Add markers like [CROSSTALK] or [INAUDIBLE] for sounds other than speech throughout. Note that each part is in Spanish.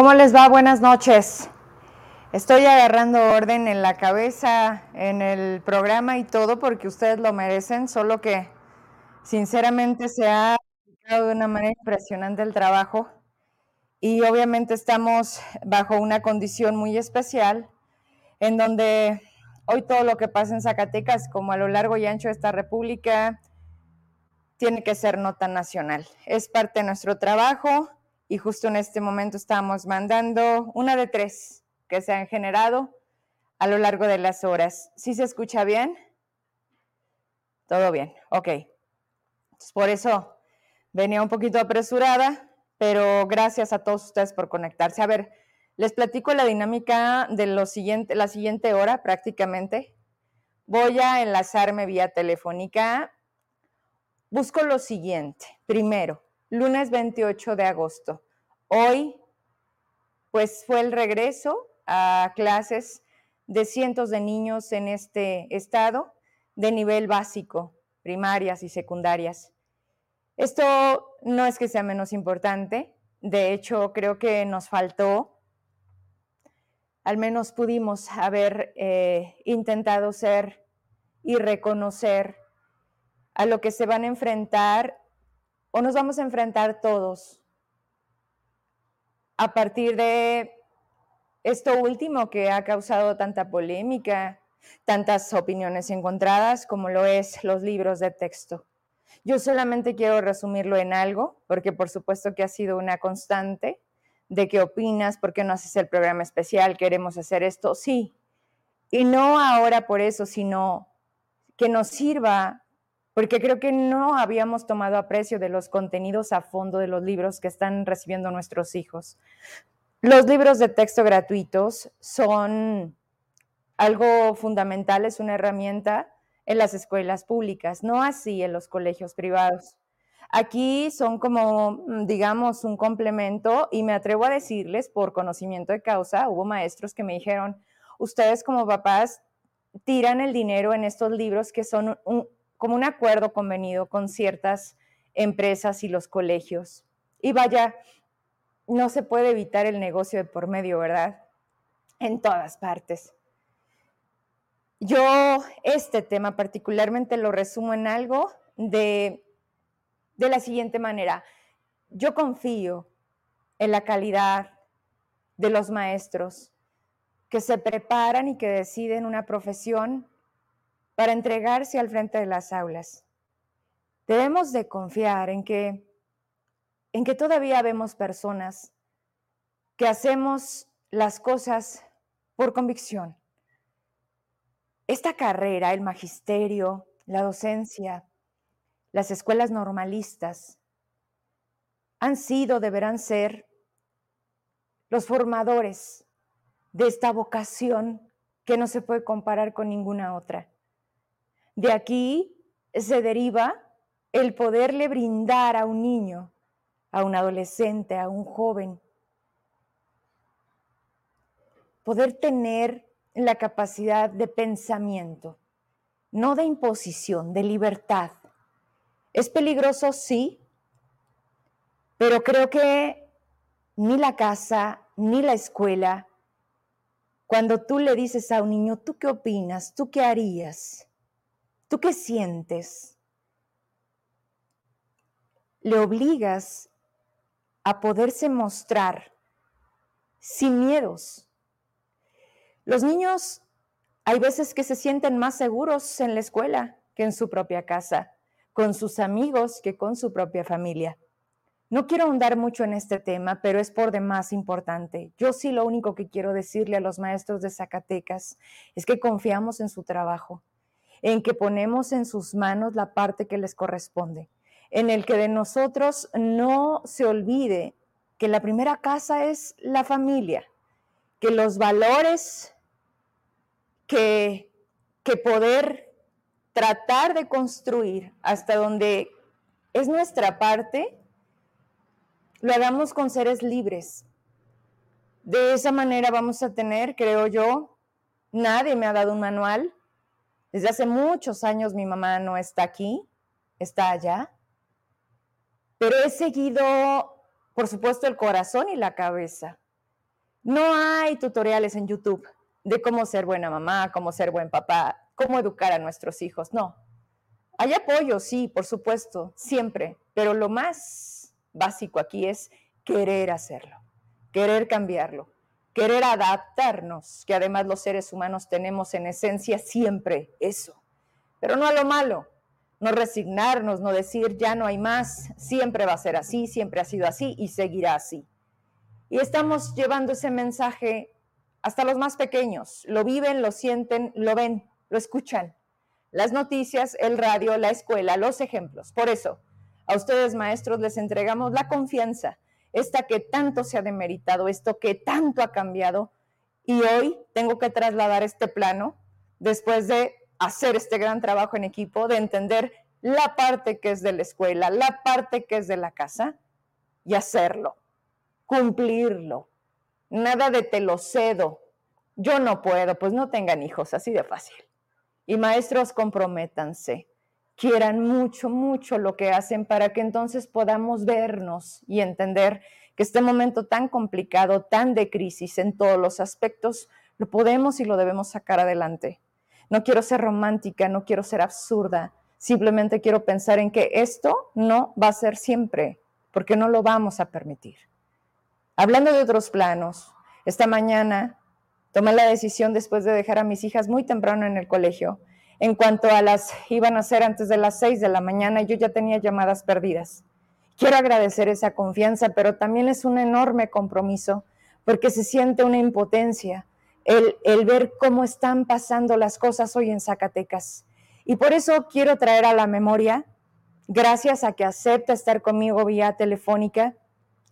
¿Cómo les va? Buenas noches. Estoy agarrando orden en la cabeza, en el programa y todo porque ustedes lo merecen, solo que sinceramente se ha aplicado de una manera impresionante el trabajo y obviamente estamos bajo una condición muy especial en donde hoy todo lo que pasa en Zacatecas, como a lo largo y ancho de esta república, tiene que ser nota nacional. Es parte de nuestro trabajo y justo en este momento estamos mandando una de tres que se han generado a lo largo de las horas. ¿Sí se escucha bien? Todo bien, ok. por eso venía un poquito apresurada, pero gracias a todos ustedes por conectarse. A ver, les platico la dinámica de lo siguiente, la siguiente hora prácticamente. Voy a enlazarme vía telefónica. Busco lo siguiente. Primero, lunes 28 de agosto. Hoy, pues fue el regreso a clases de cientos de niños en este estado de nivel básico, primarias y secundarias. Esto no es que sea menos importante, de hecho creo que nos faltó, al menos pudimos haber eh, intentado ser y reconocer a lo que se van a enfrentar o nos vamos a enfrentar todos a partir de esto último que ha causado tanta polémica, tantas opiniones encontradas como lo es los libros de texto. Yo solamente quiero resumirlo en algo, porque por supuesto que ha sido una constante de qué opinas, por qué no haces el programa especial, queremos hacer esto, sí. Y no ahora por eso, sino que nos sirva porque creo que no habíamos tomado aprecio de los contenidos a fondo de los libros que están recibiendo nuestros hijos. Los libros de texto gratuitos son algo fundamental, es una herramienta en las escuelas públicas, no así en los colegios privados. Aquí son como, mm, digamos, un complemento y me atrevo a decirles, por conocimiento de causa, hubo maestros que me dijeron, ustedes como papás tiran el dinero en estos libros que son un, como un acuerdo convenido con ciertas empresas y los colegios. Y vaya, no se puede evitar el negocio de por medio, ¿verdad? En todas partes. Yo este tema particularmente lo resumo en algo de, de la siguiente manera. Yo confío en la calidad de los maestros que se preparan y que deciden una profesión para entregarse al frente de las aulas. Debemos de confiar en que, en que todavía vemos personas que hacemos las cosas por convicción. Esta carrera, el magisterio, la docencia, las escuelas normalistas, han sido, deberán ser los formadores de esta vocación que no se puede comparar con ninguna otra. De aquí se deriva el poderle brindar a un niño, a un adolescente, a un joven, poder tener la capacidad de pensamiento, no de imposición, de libertad. Es peligroso, sí, pero creo que ni la casa, ni la escuela, cuando tú le dices a un niño, ¿tú qué opinas? ¿Tú qué harías? ¿Tú qué sientes? Le obligas a poderse mostrar sin miedos. Los niños hay veces que se sienten más seguros en la escuela que en su propia casa, con sus amigos que con su propia familia. No quiero ahondar mucho en este tema, pero es por demás importante. Yo sí lo único que quiero decirle a los maestros de Zacatecas es que confiamos en su trabajo, en que ponemos en sus manos la parte que les corresponde, en el que de nosotros no se olvide que la primera casa es la familia, que los valores que, que poder tratar de construir hasta donde es nuestra parte, lo hagamos con seres libres. De esa manera vamos a tener, creo yo, nadie me ha dado un manual, desde hace muchos años mi mamá no está aquí, está allá, pero he seguido, por supuesto, el corazón y la cabeza. No hay tutoriales en YouTube de cómo ser buena mamá, cómo ser buen papá, cómo educar a nuestros hijos. No. Hay apoyo, sí, por supuesto, siempre, pero lo más básico aquí es querer hacerlo, querer cambiarlo, querer adaptarnos, que además los seres humanos tenemos en esencia siempre eso, pero no a lo malo, no resignarnos, no decir ya no hay más, siempre va a ser así, siempre ha sido así y seguirá así. Y estamos llevando ese mensaje hasta los más pequeños. Lo viven, lo sienten, lo ven, lo escuchan. Las noticias, el radio, la escuela, los ejemplos. Por eso, a ustedes maestros les entregamos la confianza, esta que tanto se ha demeritado, esto que tanto ha cambiado. Y hoy tengo que trasladar este plano después de hacer este gran trabajo en equipo, de entender la parte que es de la escuela, la parte que es de la casa y hacerlo cumplirlo. Nada de te lo cedo. Yo no puedo, pues no tengan hijos, así de fácil. Y maestros, comprométanse. Quieran mucho, mucho lo que hacen para que entonces podamos vernos y entender que este momento tan complicado, tan de crisis en todos los aspectos, lo podemos y lo debemos sacar adelante. No quiero ser romántica, no quiero ser absurda, simplemente quiero pensar en que esto no va a ser siempre, porque no lo vamos a permitir. Hablando de otros planos, esta mañana tomé la decisión después de dejar a mis hijas muy temprano en el colegio. En cuanto a las iban a ser antes de las seis de la mañana, yo ya tenía llamadas perdidas. Quiero agradecer esa confianza, pero también es un enorme compromiso porque se siente una impotencia el, el ver cómo están pasando las cosas hoy en Zacatecas. Y por eso quiero traer a la memoria, gracias a que acepta estar conmigo vía telefónica,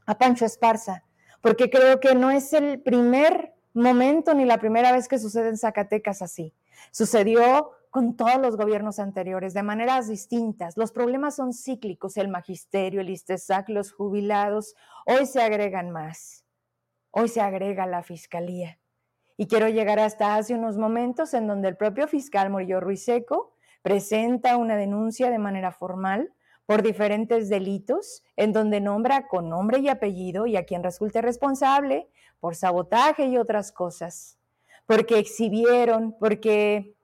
a Pancho Esparza, porque creo que no es el primer momento ni la primera vez que sucede en Zacatecas así. Sucedió con todos los gobiernos anteriores de maneras distintas. Los problemas son cíclicos, el magisterio, el ISTESAC, los jubilados. Hoy se agregan más. Hoy se agrega la fiscalía. Y quiero llegar hasta hace unos momentos en donde el propio fiscal Murillo Ruiseco presenta una denuncia de manera formal por diferentes delitos, en donde nombra con nombre y apellido y a quien resulte responsable por sabotaje y otras cosas, porque exhibieron, porque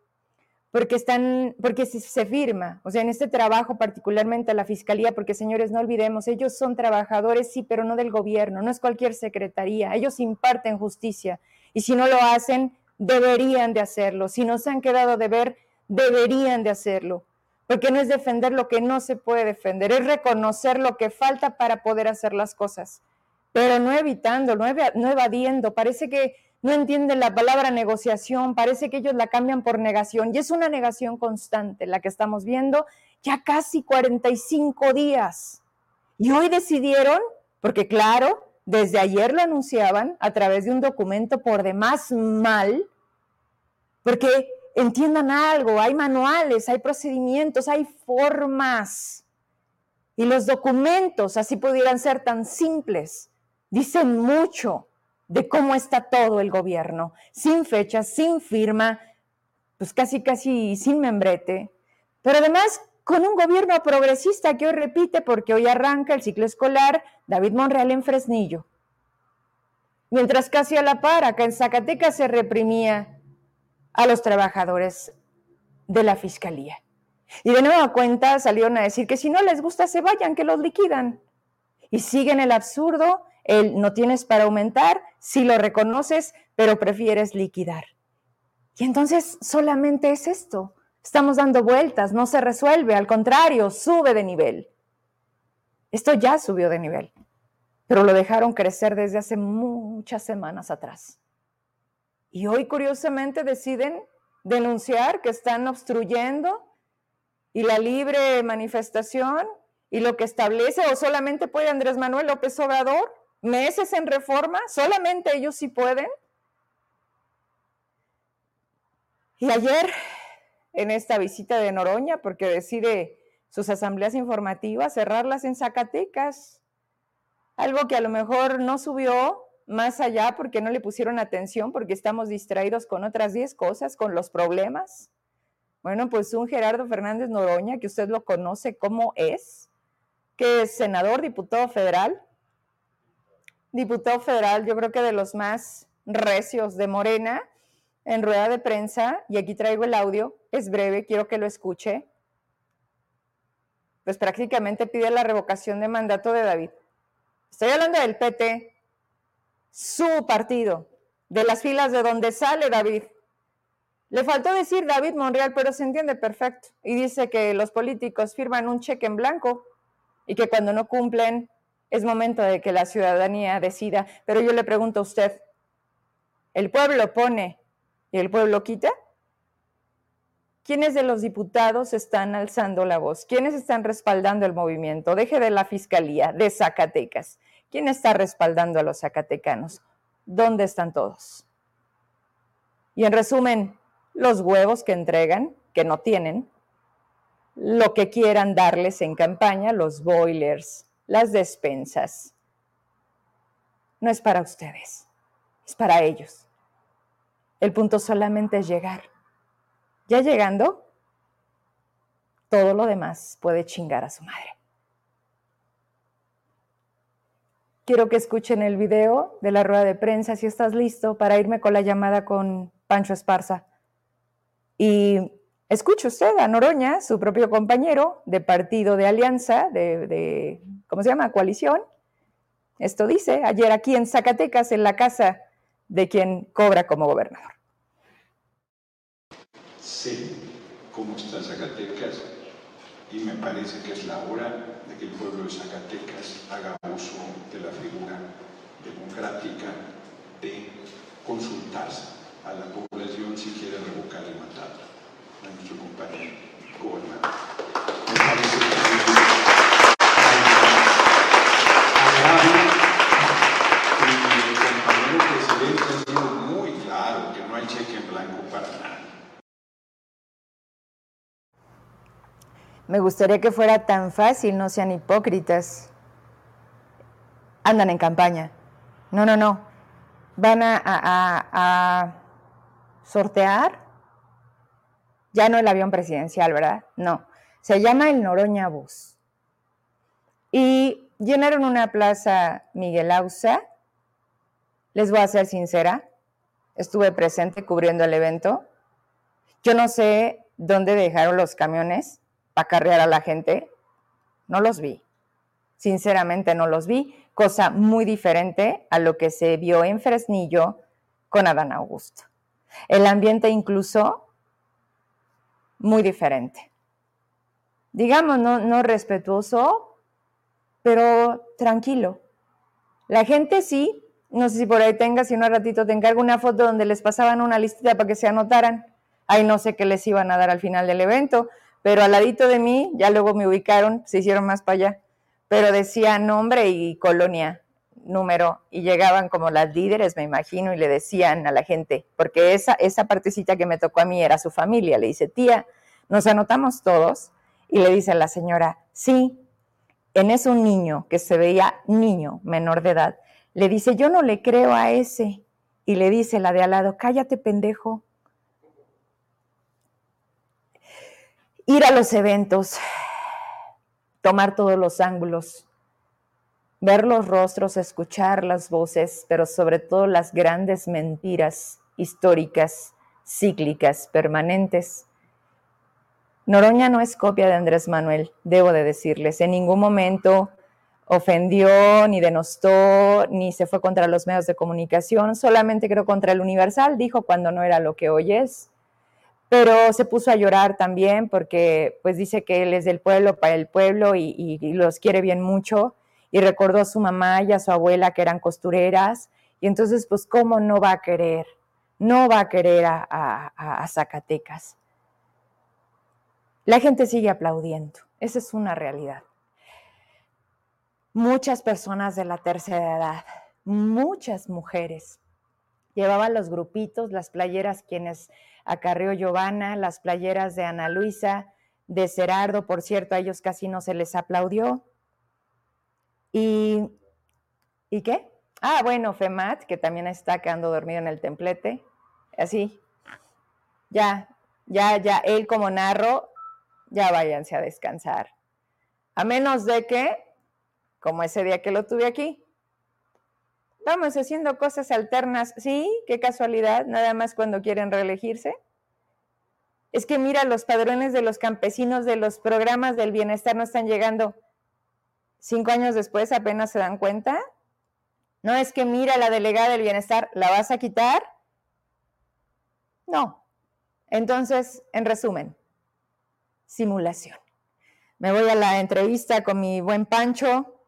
porque están, porque se firma, o sea, en este trabajo particularmente a la fiscalía, porque señores, no olvidemos, ellos son trabajadores, sí, pero no del gobierno, no es cualquier secretaría, ellos imparten justicia, y si no lo hacen, deberían de hacerlo, si no se han quedado de ver, deberían de hacerlo porque no es defender lo que no se puede defender, es reconocer lo que falta para poder hacer las cosas, pero no evitando, no, evadiendo. Parece que no entienden la palabra negociación, parece que ellos la cambian por negación y es una negación constante la que estamos viendo ya casi 45 días. Y hoy decidieron, porque claro, desde ayer lo anunciaban a través de un documento por demás mal, porque entiendan algo, hay manuales, hay procedimientos, hay formas. Y los documentos, así pudieran ser tan simples, dicen mucho de cómo está todo el gobierno, sin fecha, sin firma, pues casi, casi sin membrete, pero además con un gobierno progresista que hoy repite porque hoy arranca el ciclo escolar David Monreal en Fresnillo. Mientras casi a la par, acá en Zacatecas se reprimía a los trabajadores de la fiscalía. Y de nueva cuenta salieron a decir que si no les gusta se vayan, que los liquidan. Y siguen el absurdo, el no tienes para aumentar, si lo reconoces, pero prefieres liquidar. Y entonces solamente es esto. Estamos dando vueltas, no se resuelve, al contrario, sube de nivel. Esto ya subió de nivel, pero lo dejaron crecer desde hace muchas semanas atrás. Y hoy curiosamente deciden denunciar que están obstruyendo y la libre manifestación y lo que establece o solamente puede Andrés Manuel López Obrador, meses en reforma, solamente ellos sí pueden. Y ayer, en esta visita de Noroña, porque decide sus asambleas informativas, cerrarlas en Zacatecas, algo que a lo mejor no subió más allá porque no le pusieron atención, porque estamos distraídos con otras 10 cosas, con los problemas. Bueno, pues un Gerardo Fernández Noroña, que usted lo conoce como es, que es senador, diputado federal, diputado federal, yo creo que de los más recios de Morena, en rueda de prensa, y aquí traigo el audio, es breve, quiero que lo escuche, pues prácticamente pide la revocación de mandato de David. Estoy hablando del PT, su partido, de las filas de donde sale David. Le faltó decir David Monreal, pero se entiende perfecto. Y dice que los políticos firman un cheque en blanco y que cuando no cumplen es momento de que la ciudadanía decida. Pero yo le pregunto a usted, ¿el pueblo pone y el pueblo quita? ¿Quiénes de los diputados están alzando la voz? ¿Quiénes están respaldando el movimiento? Deje de la Fiscalía, de Zacatecas. ¿Quién está respaldando a los zacatecanos? ¿Dónde están todos? Y en resumen, los huevos que entregan, que no tienen, lo que quieran darles en campaña, los boilers, las despensas. No es para ustedes, es para ellos. El punto solamente es llegar. Ya llegando, todo lo demás puede chingar a su madre. Quiero que escuchen el video de la rueda de prensa si estás listo para irme con la llamada con Pancho Esparza. Y escuche usted a Noroña, su propio compañero de partido de alianza, de, de, ¿cómo se llama? Coalición. Esto dice ayer aquí en Zacatecas, en la casa de quien cobra como gobernador sé cómo está Zacatecas y me parece que es la hora de que el pueblo de Zacatecas haga uso de la figura democrática de consultarse a la población si quiere revocar el mandato a nuestro compañero Me gustaría que fuera tan fácil, no sean hipócritas. Andan en campaña. No, no, no. Van a, sortear. Ya no el avión presidencial, ¿verdad? No. Se llama el Noroña Bus. Y llenaron una plaza Miguel Ausa. Les voy a ser sincera. Estuve presente cubriendo el evento. Yo no sé dónde dejaron los camiones acarrear a la gente, no los vi. Sinceramente no los vi, cosa muy diferente a lo que se vio en Fresnillo con Adán Augusto. El ambiente incluso muy diferente. Digamos, no, no respetuoso, pero tranquilo. La gente sí, no sé si por ahí tenga, si no ratito te encargo una foto donde les pasaban una listita para que se anotaran. Ahí no sé qué les iban a dar al final del evento, pero al ladito de mí, ya luego me ubicaron, se hicieron más para allá, pero decía nombre y colonia, número, y llegaban como las líderes, me imagino, y le decían a la gente, porque esa, esa partecita que me tocó a mí era su familia, le dice, tía, nos anotamos todos, y le dice a la señora, sí, en eso un niño que se veía niño, menor de edad, le dice, yo no le creo a ese, y le dice la de al lado, cállate pendejo, ir a los eventos, tomar todos los ángulos, ver los rostros, escuchar las voces, pero sobre todo las grandes mentiras históricas, cíclicas, permanentes. Noroña no es copia de Andrés Manuel, debo de decirles. En ningún momento ofendió, ni denostó, ni se fue contra los medios de comunicación, solamente creo contra el Universal, dijo cuando no era lo que hoy es pero se puso a llorar también porque pues dice que él es del pueblo para el pueblo y, los quiere bien mucho. Y recordó a su mamá y a su abuela que eran costureras. Y entonces pues cómo no va a querer, no va a querer a, a Zacatecas. La gente sigue aplaudiendo, esa es una realidad. Muchas personas de la tercera edad, muchas mujeres, llevaban los grupitos, las playeras quienes acarreó Giovanna, las playeras de Ana Luisa, de Cerardo, por cierto, a ellos casi no se les aplaudió. ¿Y, ¿y qué? Ah, bueno, Femat, que también está quedando dormido en el templete, así. Ya, ya, ya, él como narro, ya váyanse a descansar. A menos de que, como ese día que lo tuve aquí, Vamos haciendo cosas alternas. Sí, qué casualidad, nada más cuando quieren reelegirse. Es que mira, los padrones de los campesinos de los programas del bienestar no están llegando. Cinco años después apenas se dan cuenta. No es que mira la delegada del bienestar, ¿la vas a quitar? No. Entonces, en resumen, simulación. Me voy a la entrevista con mi buen Pancho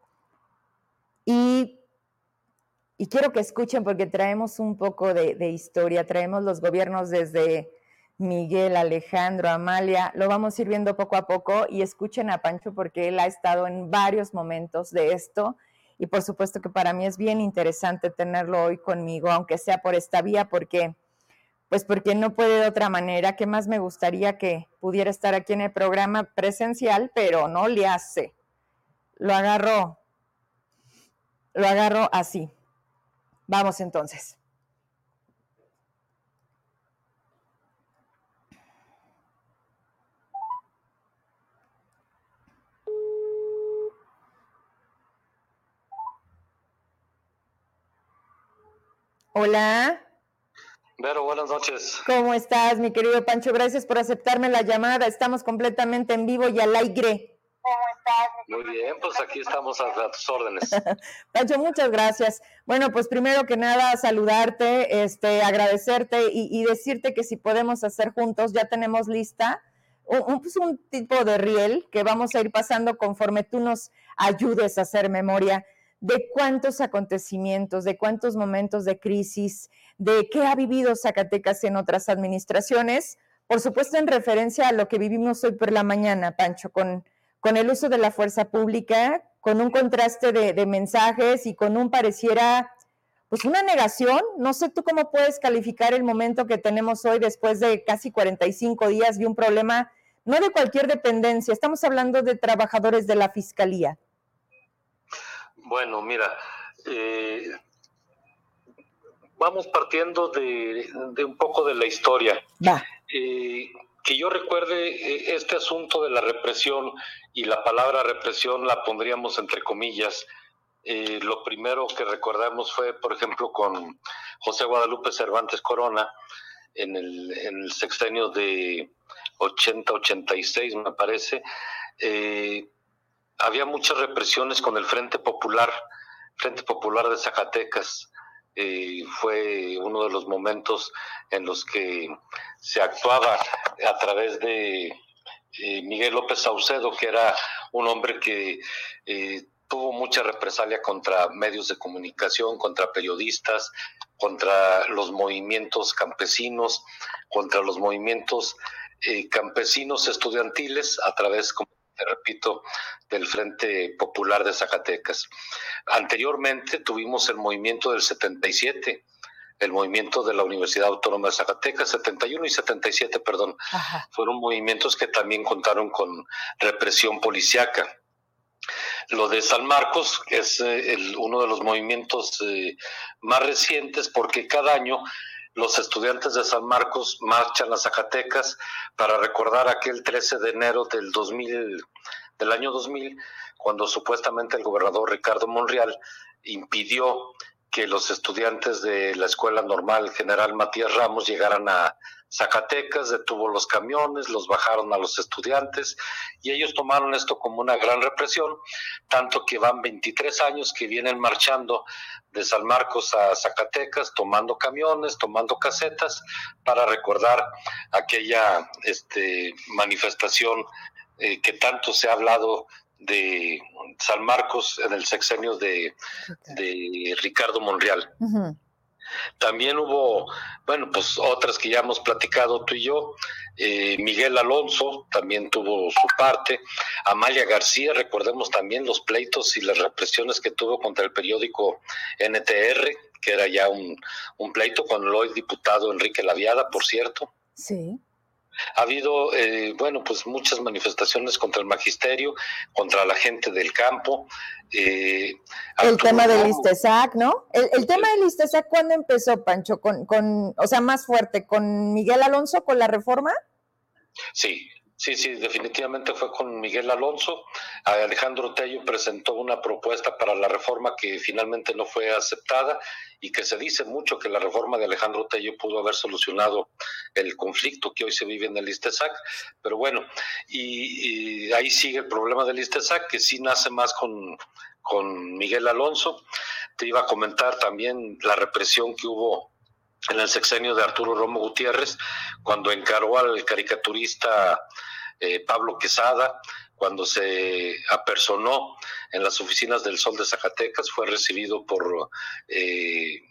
y, y quiero que escuchen porque traemos un poco de, historia, traemos los gobiernos desde Miguel, Alejandro, Amalia, lo vamos a ir viendo poco a poco y escuchen a Pancho porque él ha estado en varios momentos de esto y por supuesto que para mí es bien interesante tenerlo hoy conmigo, aunque sea por esta vía, porque pues porque no puede de otra manera, que más me gustaría que pudiera estar aquí en el programa presencial, pero no le hace. Lo agarro, lo agarro así. Vamos entonces. Hola. Vero, buenas noches. ¿Cómo estás, mi querido Pancho? Gracias por aceptarme la llamada. Estamos completamente en vivo y al aire. ¿Cómo estás? Muy bien, pues aquí estamos a, [LAUGHS] tus órdenes. [LAUGHS] Pancho, muchas gracias. Bueno, pues primero que nada, saludarte, este, agradecerte y, decirte que si podemos hacer juntos, ya tenemos lista un, pues un tipo de riel que vamos a ir pasando conforme tú nos ayudes a hacer memoria de cuántos acontecimientos, de cuántos momentos de crisis, de qué ha vivido Zacatecas en otras administraciones, por supuesto en referencia a lo que vivimos hoy por la mañana, Pancho, con, con el uso de la fuerza pública, con un contraste de, de mensajes y con un pareciera, pues una negación. No sé tú cómo puedes calificar el momento que tenemos hoy después de casi 45 días de un problema, no de cualquier dependencia, estamos hablando de trabajadores de la Fiscalía. Bueno, mira, eh, vamos partiendo de, un poco de la historia. Eh, que yo recuerde eh, este asunto de la represión y la palabra represión la pondríamos entre comillas. lo primero que recordamos fue, por ejemplo, con José Guadalupe Cervantes Corona en el, en el sexenio de 80-86, me parece había muchas represiones con el Frente Popular, Frente Popular de Zacatecas. Eh, fue uno de los momentos en los que se actuaba a través de eh, Miguel López Saucedo, que era un hombre que eh, tuvo mucha represalia contra medios de comunicación, contra periodistas, contra los movimientos campesinos, contra los movimientos campesinos estudiantiles a través, como te repito, del Frente Popular de Zacatecas. Anteriormente tuvimos el movimiento del 77, el movimiento de la Universidad Autónoma de Zacatecas, 71 y 77, perdón. Fueron movimientos que también contaron con represión policiaca. Lo de San Marcos es eh, uno de los movimientos eh, más recientes porque cada año los estudiantes de San Marcos marchan a Zacatecas para recordar aquel 13 de enero del 2000, del año 2000, cuando supuestamente el gobernador Ricardo Monreal impidió que los estudiantes de la Escuela Normal General Matías Ramos llegaran a Zacatecas, detuvo los camiones, los bajaron a los estudiantes y ellos tomaron esto como una gran represión, tanto que van 23 años que vienen marchando de San Marcos a Zacatecas, tomando camiones, tomando casetas, para recordar aquella este, manifestación eh, que tanto se ha hablado de San Marcos en el sexenio de, Ricardo Monreal. También hubo, bueno, pues otras que ya hemos platicado tú y yo. Eh, Miguel Alonso también tuvo su parte. Amalia García, recordemos también los pleitos y las represiones que tuvo contra el periódico NTR, que era ya un, un pleito con el hoy diputado Enrique Laviada, por cierto. Sí. Ha habido, eh, bueno, pues muchas manifestaciones contra el magisterio, contra la gente del campo. Eh, el tema del ISTESAC, ¿no? El, tema del ISTESAC, ¿cuándo empezó, Pancho? Con, con, o sea, más fuerte, ¿con Miguel Alonso, con la reforma? Sí, Sí, sí, definitivamente fue con Miguel Alonso. Alejandro Tello presentó una propuesta para la reforma que finalmente no fue aceptada y que se dice mucho que la reforma de Alejandro Tello pudo haber solucionado el conflicto que hoy se vive en el ISTESAC. Pero bueno, y, ahí sigue el problema del ISTESAC, que sí nace más con, con Miguel Alonso. Te iba a comentar también la represión que hubo en el sexenio de Arturo Romo Gutiérrez, cuando encargó al caricaturista eh, Pablo Quesada, cuando se apersonó en las oficinas del Sol de Zacatecas, fue recibido por eh,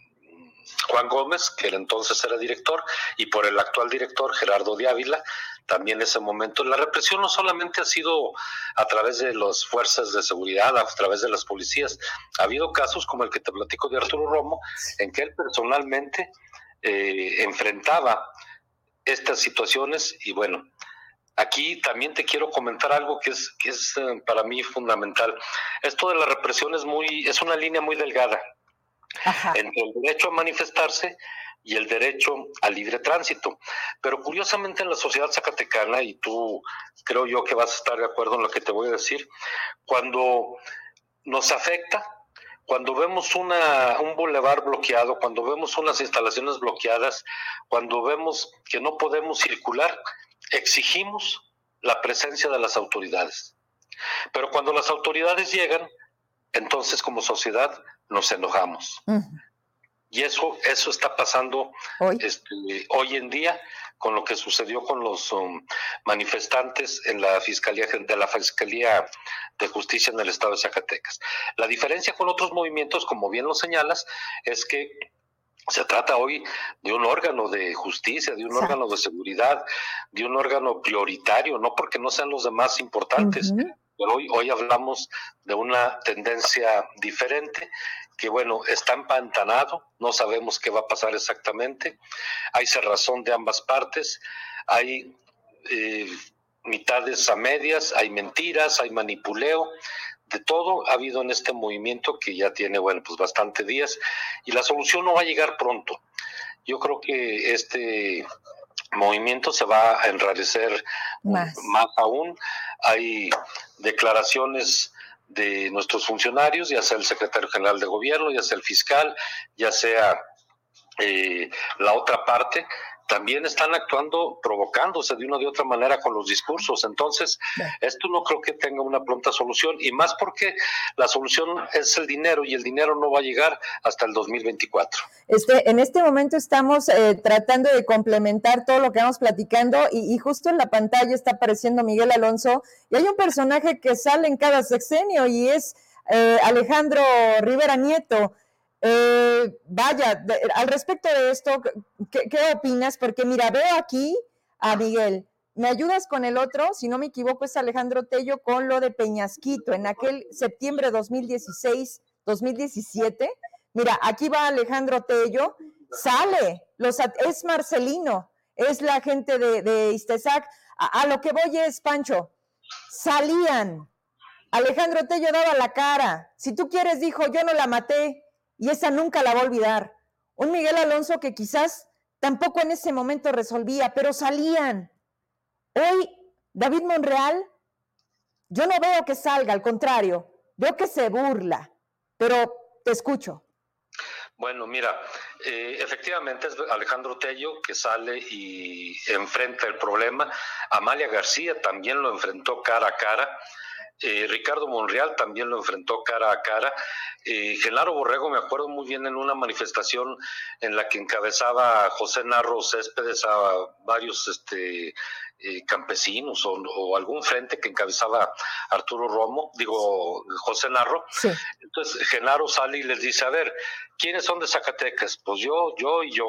Juan Gómez, que entonces era director, y por el actual director, Gerardo de Ávila, también en ese momento. La represión no solamente ha sido a través de las fuerzas de seguridad, a través de las policías, ha habido casos como el que te platico de Arturo Romo, en que él personalmente eh, enfrentaba estas situaciones y bueno, aquí también te quiero comentar algo que es, que es eh, para mí fundamental. Esto de la represión es, muy, es una línea muy delgada entre el derecho a manifestarse y el derecho al libre tránsito. Pero curiosamente en la sociedad zacatecana, y tú creo yo que vas a estar de acuerdo en lo que te voy a decir, cuando nos afecta, cuando vemos una, un bulevar bloqueado, cuando vemos unas instalaciones bloqueadas, cuando vemos que no podemos circular, exigimos la presencia de las autoridades. Pero cuando las autoridades llegan, entonces como sociedad nos enojamos. Y eso, eso está pasando hoy, este, hoy en día con lo que sucedió con los um, manifestantes en la Fiscalía de la Fiscalía de Justicia en el Estado de Zacatecas. La diferencia con otros movimientos, como bien lo señalas, es que se trata hoy de un órgano de justicia, de un órgano de seguridad, de un órgano prioritario, no porque no sean los demás importantes. Pero hoy, hoy hablamos de una tendencia diferente que bueno, está empantanado, no sabemos qué va a pasar exactamente, hay cerrazón de ambas partes, hay eh, mitades a medias, hay mentiras, hay manipuleo, de todo ha habido en este movimiento que ya tiene, bueno, pues bastante días y la solución no va a llegar pronto. Yo creo que este movimiento se va a enrarecer más, más aún. Hay declaraciones de nuestros funcionarios, ya sea el secretario general de gobierno, ya sea el fiscal, ya sea eh, la otra parte, también están actuando, provocándose de una u otra manera con los discursos. Entonces, esto no creo que tenga una pronta solución, y más porque la solución es el dinero, y el dinero no va a llegar hasta el 2024. Este, en este momento estamos eh, tratando de complementar todo lo que vamos platicando, y, justo en la pantalla está apareciendo Miguel Alonso, y hay un personaje que sale en cada sexenio, y es eh, Alejandro Rivera Nieto. Eh, vaya, al respecto de esto, ¿qué, opinas? Porque mira, veo aquí a Miguel. ¿Me ayudas con el otro? Si no me equivoco, es Alejandro Tello con lo de Peñasquito en aquel septiembre 2016, 2017. Mira, aquí va Alejandro Tello, sale, los, es Marcelino, es la gente de, de Istezac. A, lo que voy es, Pancho, salían. Alejandro Tello daba la cara. Si tú quieres, dijo, yo no la maté y esa nunca la va a olvidar. Un Miguel Alonso que quizás tampoco en ese momento resolvía, pero salían. Hoy, David Monreal, yo no veo que salga, al contrario, veo que se burla, pero te escucho. Bueno, mira, eh, efectivamente es Alejandro Tello que sale y enfrenta el problema. Amalia García también lo enfrentó cara a cara. Eh, Ricardo Monreal también lo enfrentó cara a cara. Eh, Genaro Borrego, me acuerdo muy bien en una manifestación en la que encabezaba José Narro Céspedes a varios este, eh, campesinos o, algún frente que encabezaba Arturo Romo, digo José Narro. Entonces Genaro sale y les dice, a ver, ¿quiénes son de Zacatecas? Pues yo, yo y yo.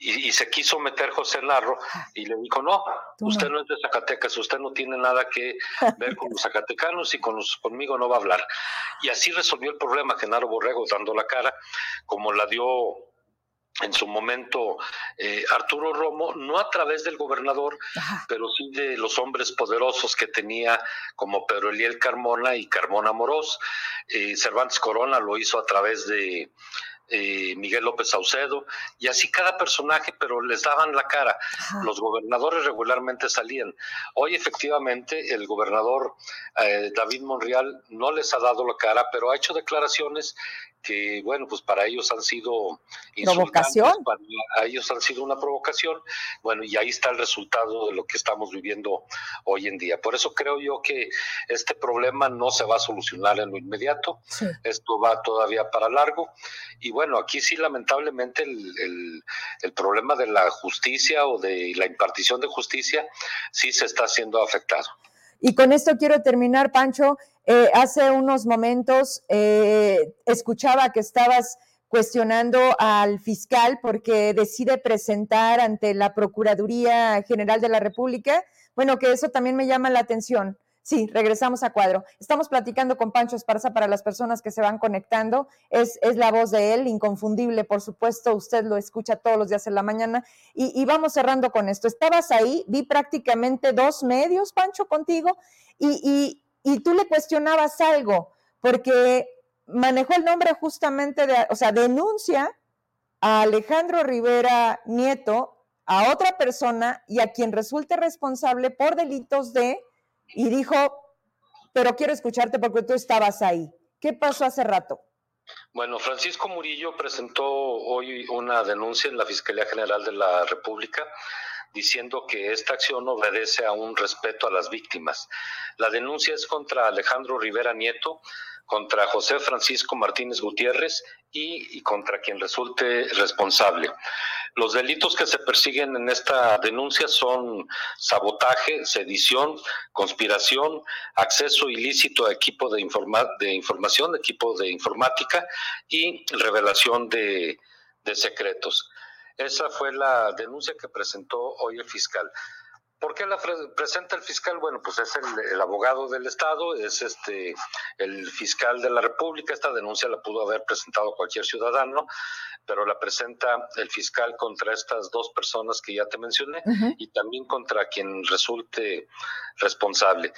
Y, se quiso meter José Narro y le dijo, no, usted no. es de Zacatecas, usted no tiene nada que ver con los zacatecanos y con los, conmigo no va a hablar. Y así resolvió el problema Genaro Borrego dando la cara, como la dio en su momento eh, Arturo Romo, no a través del gobernador, pero sí de los hombres poderosos que tenía como Pedro Eliel Carmona y Carmona Morós. Eh, Cervantes Corona lo hizo a través de eh, Miguel López Saucedo, y así cada personaje, pero les daban la cara. Los gobernadores regularmente salían. Hoy efectivamente el gobernador eh, David Monreal no les ha dado la cara, pero ha hecho declaraciones que, bueno, pues para ellos han sido provocación. Para ellos han sido una provocación. Bueno, y ahí está el resultado de lo que estamos viviendo hoy en día. Por eso creo yo que este problema no se va a solucionar en lo inmediato. Esto va todavía para largo. Y bueno, aquí sí, lamentablemente, el, problema de la justicia o de la impartición de justicia sí se está siendo afectado. Y con esto quiero terminar, Pancho. Eh, hace unos momentos eh, escuchaba que estabas cuestionando al fiscal porque decide presentar ante la Procuraduría General de la República. Bueno, que eso también me llama la atención. Sí, regresamos a cuadro. Estamos platicando con Pancho Esparza para las personas que se van conectando. Es, es la voz de él, inconfundible, por supuesto. Usted lo escucha todos los días en la mañana. Y, vamos cerrando con esto. Estabas ahí, vi prácticamente dos medios, Pancho, contigo, y, y tú le cuestionabas algo, porque manejó el nombre justamente de, o sea, denuncia a Alejandro Rivera Nieto, a otra persona y a quien resulte responsable por delitos de y dijo, pero quiero escucharte porque tú estabas ahí. ¿Qué pasó hace rato? Bueno, Francisco Murillo presentó hoy una denuncia en la Fiscalía General de la República diciendo que esta acción obedece a un respeto a las víctimas. La denuncia es contra Alejandro Rivera Nieto, contra José Francisco Martínez Gutiérrez y, contra quien resulte responsable. Los delitos que se persiguen en esta denuncia son sabotaje, sedición, conspiración, acceso ilícito a equipo de, de información, equipo de informática y revelación de secretos. Esa fue la denuncia que presentó hoy el fiscal. ¿Por qué la presenta el fiscal? Bueno, pues es el, abogado del Estado, es este el fiscal de la República. Esta denuncia la pudo haber presentado cualquier ciudadano, pero la presenta el fiscal contra estas dos personas que ya te mencioné y también contra quien resulte responsable.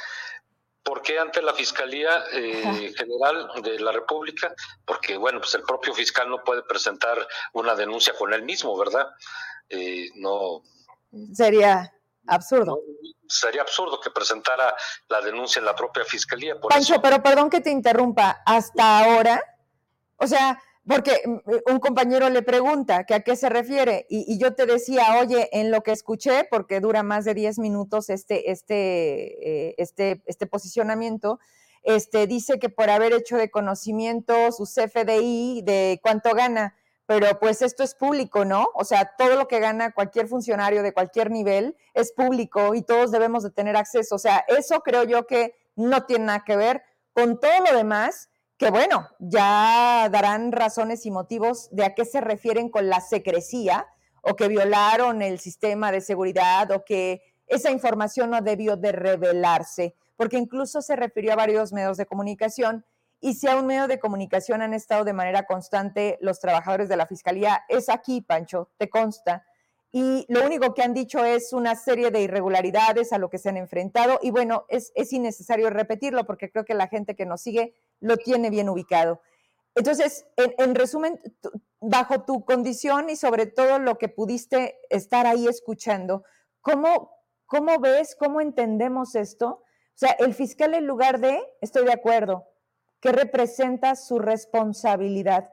¿Por qué ante la Fiscalía eh, General de la República? Porque, bueno, pues el propio fiscal no puede presentar una denuncia con él mismo, ¿verdad? Eh, no. Sería absurdo. sería absurdo que presentara la denuncia en la propia Fiscalía. Pancho, pero perdón que te interrumpa. Hasta ahora, o sea, porque mm, un compañero le pregunta que a qué se refiere y, yo te decía, oye, en lo que escuché, porque dura más de 10 minutos este, este, eh, este, este posicionamiento, este, dice que por haber hecho de conocimiento su CFDI de cuánto gana, pero pues esto es público, ¿no? O sea, todo lo que gana cualquier funcionario de cualquier nivel es público y todos debemos de tener acceso. O sea, eso creo yo que no tiene nada que ver con todo lo demás que bueno, ya darán razones y motivos de a qué se refieren con la secrecía o que violaron el sistema de seguridad o que esa información no debió de revelarse, porque incluso se refirió a varios medios de comunicación y si a un medio de comunicación han estado de manera constante los trabajadores de la Fiscalía, es aquí, Pancho, te consta. Y lo único que han dicho es una serie de irregularidades a lo que se han enfrentado y bueno, es, es innecesario repetirlo porque creo que la gente que nos sigue lo tiene bien ubicado. Entonces, en, resumen, bajo tu condición y sobre todo lo que pudiste estar ahí escuchando, ¿cómo, ¿cómo ves, cómo entendemos esto? O sea, el fiscal en lugar de, estoy de acuerdo, que representa su responsabilidad,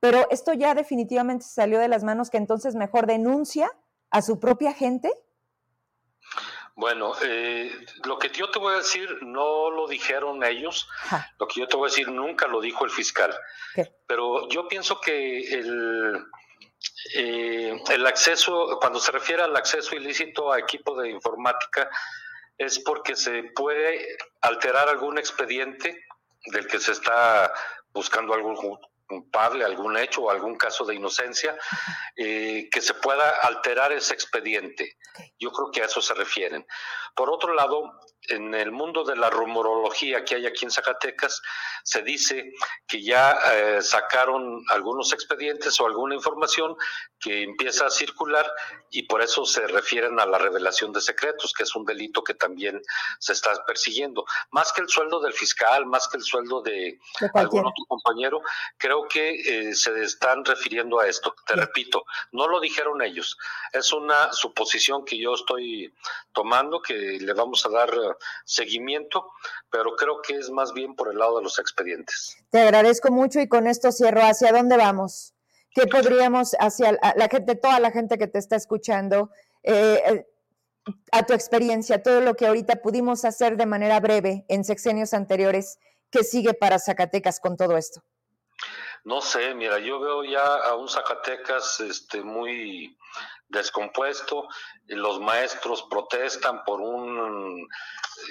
pero esto ya definitivamente salió de las manos, que entonces mejor denuncia a su propia gente. Bueno, eh, lo que yo te voy a decir no lo dijeron ellos, lo que yo te voy a decir nunca lo dijo el fiscal. Pero yo pienso que el, eh, el acceso, cuando se refiere al acceso ilícito a equipo de informática, es porque se puede alterar algún expediente del que se está buscando algún culpable, algún hecho o algún caso de inocencia, eh, que se pueda alterar ese expediente. Yo creo que a eso se refieren. Por otro lado, en el mundo de la rumorología que hay aquí en Zacatecas, se dice que ya eh, sacaron algunos expedientes o alguna información que empieza a circular y por eso se refieren a la revelación de secretos, que es un delito que también se está persiguiendo. Más que el sueldo del fiscal, más que el sueldo de, algún otro compañero, creo que eh, se están refiriendo a esto. Te repito, no lo dijeron ellos. Es una suposición que yo estoy tomando, que le vamos a dar seguimiento, pero creo que es más bien por el lado de los expedientes. Te agradezco mucho y con esto cierro. ¿Hacia dónde vamos? ¿Qué podríamos, hacia la gente, toda la gente que te está escuchando, eh, eh, a tu experiencia, todo lo que ahorita pudimos hacer de manera breve en sexenios anteriores, ¿qué sigue para Zacatecas con todo esto? No sé, mira, yo veo ya a un Zacatecas este, muy descompuesto, los maestros protestan por un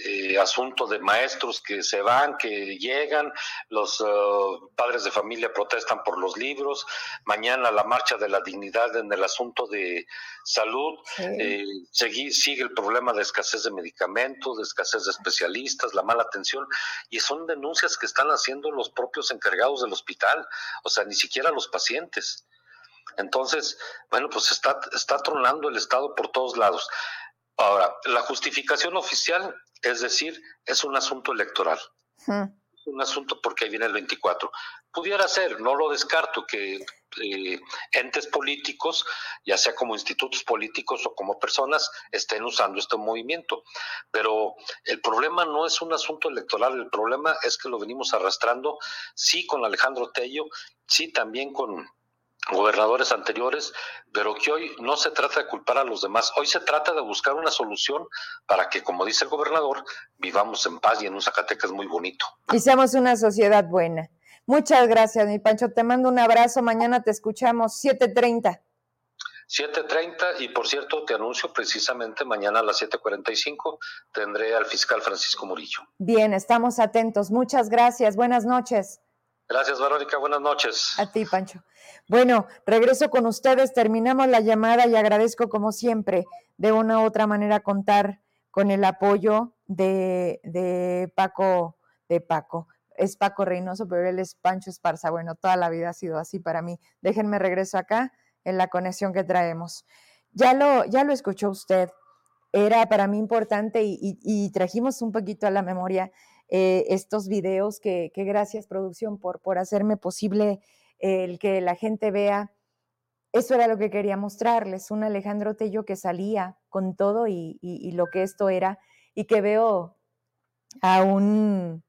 eh, asunto de maestros que se van, que llegan, los uh, padres de familia protestan por los libros, mañana la marcha de la dignidad en el asunto de salud, eh, sigue, el problema de escasez de medicamentos, de escasez de especialistas, la mala atención, y son denuncias que están haciendo los propios encargados del hospital, o sea, ni siquiera los pacientes. Entonces, bueno, pues está, está tronando el Estado por todos lados. Ahora, la justificación oficial, es decir, es un asunto electoral. Un asunto porque ahí viene el 24. Pudiera ser, no lo descarto, que eh, entes políticos, ya sea como institutos políticos o como personas, estén usando este movimiento. Pero el problema no es un asunto electoral, el problema es que lo venimos arrastrando, sí con Alejandro Tello, sí también con gobernadores anteriores, pero que hoy no se trata de culpar a los demás, hoy se trata de buscar una solución para que, como dice el gobernador, vivamos en paz y en un Zacatecas muy bonito. Y seamos una sociedad buena. Muchas gracias, mi Pancho. Te mando un abrazo. Mañana te escuchamos 7.30. 7.30 y por cierto te anuncio precisamente mañana a las 7.45 tendré al fiscal Francisco Murillo. Bien, estamos atentos. Muchas gracias. Buenas noches. Gracias, Verónica. Buenas noches. A ti, Pancho. Bueno, regreso con ustedes. Terminamos la llamada y agradezco, como siempre, de una u otra manera contar con el apoyo de, de Paco, de Paco. Es Paco Reynoso, pero él es Pancho Esparza. Bueno, toda la vida ha sido así para mí. Déjenme regreso acá en la conexión que traemos. Ya lo, ya lo escuchó usted. Era para mí importante y trajimos un poquito a la memoria eh, estos videos que, gracias producción por, por hacerme posible el que la gente vea. Eso era lo que quería mostrarles, un Alejandro Tello que salía con todo y, y lo que esto era y que veo a un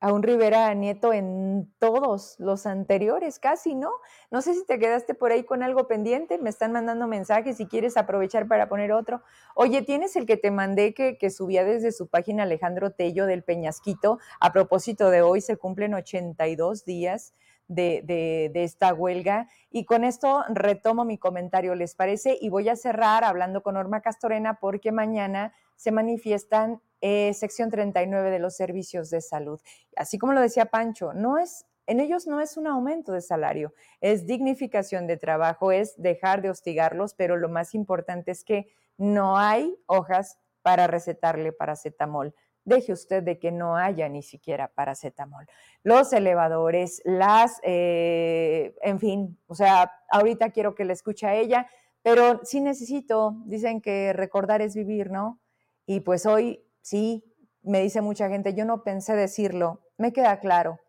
a un Rivera Nieto en todos los anteriores, casi, ¿no? No sé si te quedaste por ahí con algo pendiente, me están mandando mensajes si quieres aprovechar para poner otro. Oye, ¿tienes el que te mandé que, que subía desde su página Alejandro Tello del Peñasquito? A propósito de hoy, se cumplen 82 días de, de, de, esta huelga. Y con esto retomo mi comentario, ¿les parece? Y voy a cerrar hablando con Norma Castorena porque mañana se manifiestan eh, sección 39 de los servicios de salud. Así como lo decía Pancho, no es, en ellos no es un aumento de salario, es dignificación de trabajo, es dejar de hostigarlos, pero lo más importante es que no hay hojas para recetarle paracetamol. Deje usted de que no haya ni siquiera paracetamol. Los elevadores, las, eh, en fin, o sea, ahorita quiero que le escuche a ella, pero sí necesito, dicen que recordar es vivir, ¿no? Y pues hoy Sí, me dice mucha gente, yo no pensé decirlo, me queda claro,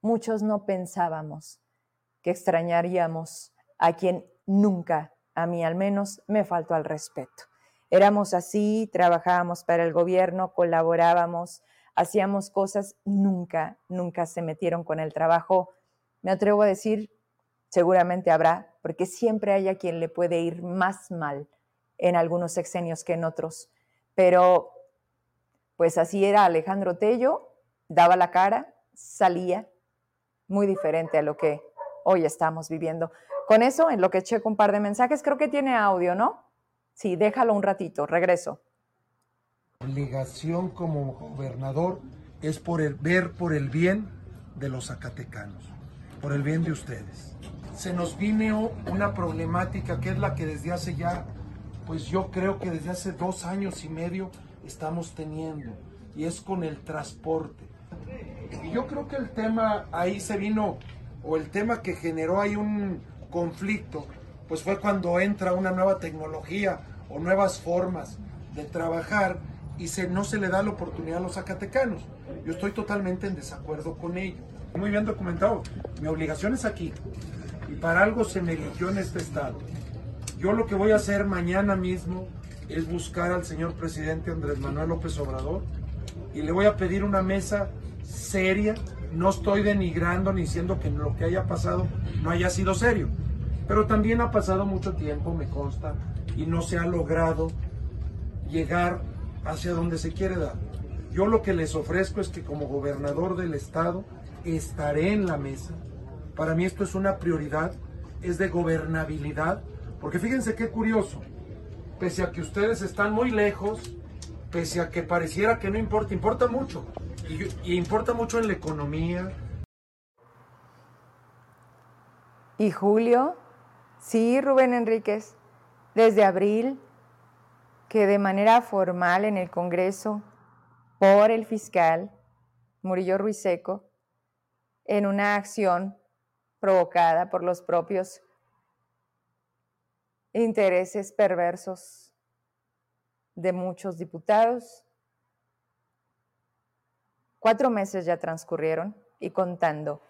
muchos no pensábamos que extrañaríamos a quien nunca, a mí al menos, me faltó al respeto. Éramos así, trabajábamos para el gobierno, colaborábamos, hacíamos cosas, nunca, nunca se metieron con el trabajo. Me atrevo a decir, seguramente habrá, porque siempre hay a quien le puede ir más mal en algunos sexenios que en otros, pero pues así era Alejandro Tello, daba la cara, salía, muy diferente a lo que hoy estamos viviendo. Con eso, en lo que checo un par de mensajes, creo que tiene audio, ¿no? Sí, déjalo un ratito, regreso. Obligación como gobernador es por el, ver por el bien de los zacatecanos, por el bien de ustedes. Se nos vino una problemática que es la que desde hace ya, pues yo creo que desde hace dos años y medio estamos teniendo y es con el transporte. Y yo creo que el tema ahí se vino, o el tema que generó ahí un conflicto, pues fue cuando entra una nueva tecnología o nuevas formas de trabajar y se, no se le da la oportunidad a los zacatecanos. Yo estoy totalmente en desacuerdo con ello. Muy bien documentado. Mi obligación es aquí. Y para algo se me eligió en este estado. Yo lo que voy a hacer mañana mismo es buscar al señor presidente Andrés Manuel López Obrador y le voy a pedir una mesa seria. No estoy denigrando ni diciendo que lo que haya pasado no haya sido serio, pero también ha pasado mucho tiempo, me consta, y no se ha logrado llegar hacia donde se quiere dar. Yo lo que les ofrezco es que como gobernador del estado estaré en la mesa. Para mí esto es una prioridad, es de gobernabilidad, porque fíjense qué curioso, pese a que ustedes están muy lejos, pese a que pareciera que no importa, importa mucho. Y, importa mucho en la economía. ¿Y Julio? Sí, Rubén Enríquez. Desde abril, que de manera formal en el Congreso, por el fiscal Murillo Ruiseco, en una acción provocada por los propios intereses perversos de muchos diputados. Cuatro meses ya transcurrieron y contando.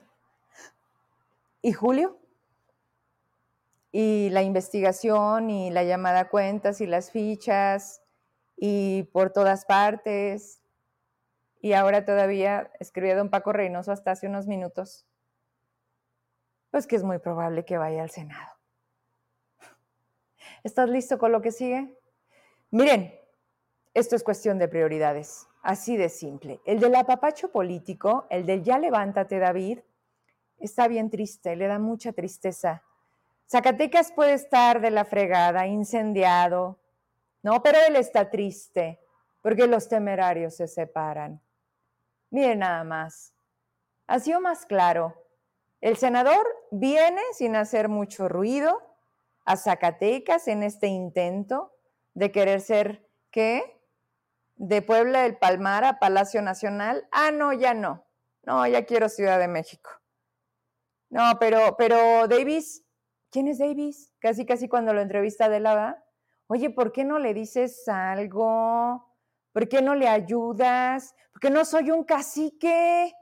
¿Y Julio? Y la investigación y la llamada a cuentas y las fichas y por todas partes. Y ahora todavía escribió don Paco Reynoso hasta hace unos minutos, pues que es muy probable que vaya al Senado. ¿Estás listo con lo que sigue? Miren, esto es cuestión de prioridades, así de simple. El del apapacho político, el del ya levántate David, está bien triste, le da mucha tristeza. Zacatecas puede estar de la fregada, incendiado, no, pero él está triste porque los temerarios se separan. Miren nada más, ha sido más claro. El senador viene sin hacer mucho ruido a Zacatecas en este intento de querer ser, ¿qué? De Puebla del Palmar a Palacio Nacional. Ah, no, ya no. No, ya quiero Ciudad de México. No, pero, pero Davis, ¿quién es Davis? Casi, casi cuando lo entrevista de lava. Oye, ¿por qué no le dices algo? ¿Por qué no le ayudas? Porque no soy un cacique.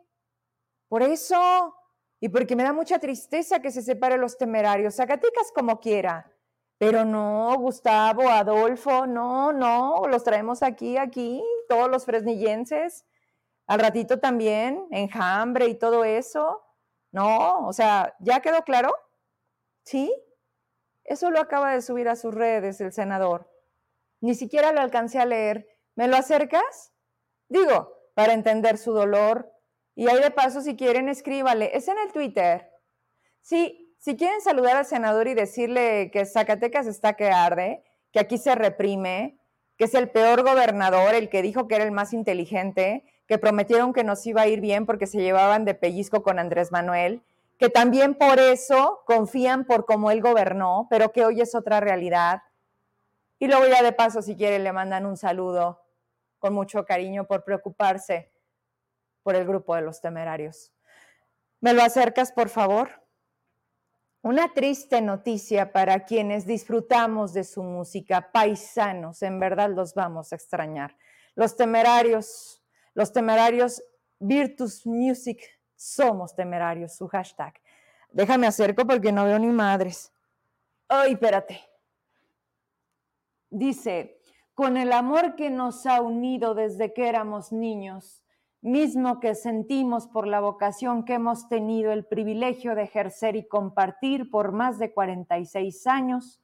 Por eso. Y porque me da mucha tristeza que se separe los temerarios. Zacatecas como quiera. Pero no, Gustavo, Adolfo, no, no, los traemos aquí, aquí, todos los fresnillenses. Al ratito también, enjambre y todo eso. No, o sea, ¿ya quedó claro? ¿Sí? Eso lo acaba de subir a sus redes el senador. Ni siquiera lo alcancé a leer. ¿Me lo acercas? Digo, para entender su dolor. Y ahí de paso, si quieren, escríbale. Es en el Twitter. Sí, si quieren saludar al senador y decirle que Zacatecas está que arde, que aquí se reprime, que es el peor gobernador, el que dijo que era el más inteligente, que prometieron que nos iba a ir bien porque se llevaban de pellizco con Andrés Manuel, que también por eso confían por cómo él gobernó, pero que hoy es otra realidad. Y luego ya de paso, si quieren, le mandan un saludo con mucho cariño por preocuparse por el grupo de los temerarios. ¿Me lo acercas, por favor? Una triste noticia para quienes disfrutamos de su música, paisanos, en verdad los vamos a extrañar. Los temerarios, los temerarios Virtus Music, somos temerarios, su hashtag. Déjame acerco porque no veo ni madres. Ay, espérate. Dice, con el amor que nos ha unido desde que éramos niños, mismo que sentimos por la vocación que hemos tenido el privilegio de ejercer y compartir por más de 46 años,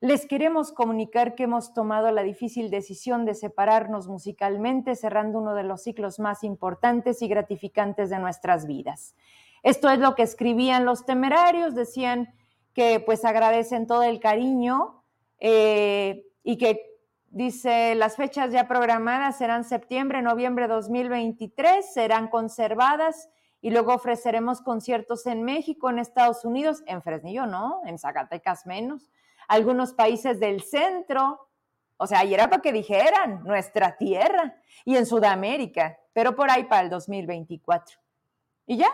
les queremos comunicar que hemos tomado la difícil decisión de separarnos musicalmente, cerrando uno de los ciclos más importantes y gratificantes de nuestras vidas. Esto es lo que escribían los temerarios, decían que pues agradecen todo el cariño eh, y que Dice, las fechas ya programadas serán septiembre, noviembre 2023, serán conservadas y luego ofreceremos conciertos en México, en Estados Unidos, en Fresnillo no, en Zacatecas menos, algunos países del centro O sea, y era para que dijeran nuestra tierra y en Sudamérica, pero por ahí para el 2024. Y ya,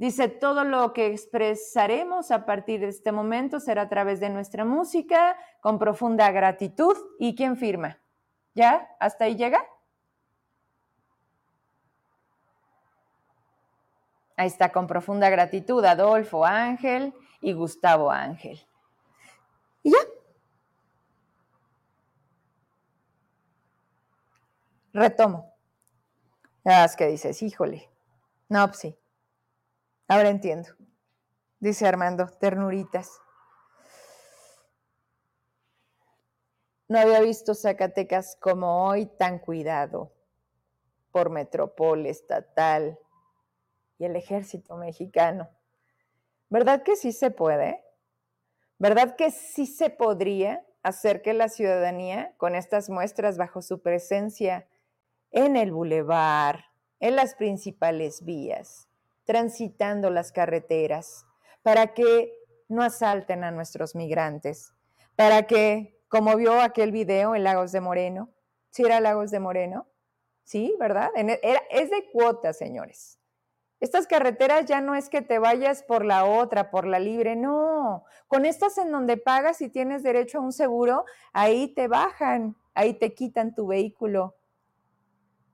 dice, todo lo que expresaremos a partir de este momento será a través de nuestra música, con profunda gratitud. ¿Y quién firma? ¿Ya? ¿Hasta ahí llega? Ahí está, con profunda gratitud, Adolfo Ángel y Gustavo Ángel. Y ya. Retomo. Ya es que dices, híjole. No, pues sí. Ahora entiendo. Dice Armando, ternuritas. No había visto Zacatecas como hoy tan cuidado por metrópoli estatal, y el ejército mexicano. ¿Verdad que sí se puede? ¿Verdad que sí se podría hacer que la ciudadanía, con estas muestras bajo su presencia en el bulevar, en las principales vías, transitando las carreteras, para que no asalten a nuestros migrantes, para que, como vio aquel video en Lagos de Moreno, si ¿sí era Lagos de Moreno, sí, ¿verdad? E, es de cuotas, señores. Estas carreteras ya no es que te vayas por la otra, por la libre, no. Con estas en donde pagas y tienes derecho a un seguro, ahí te bajan, ahí te quitan tu vehículo.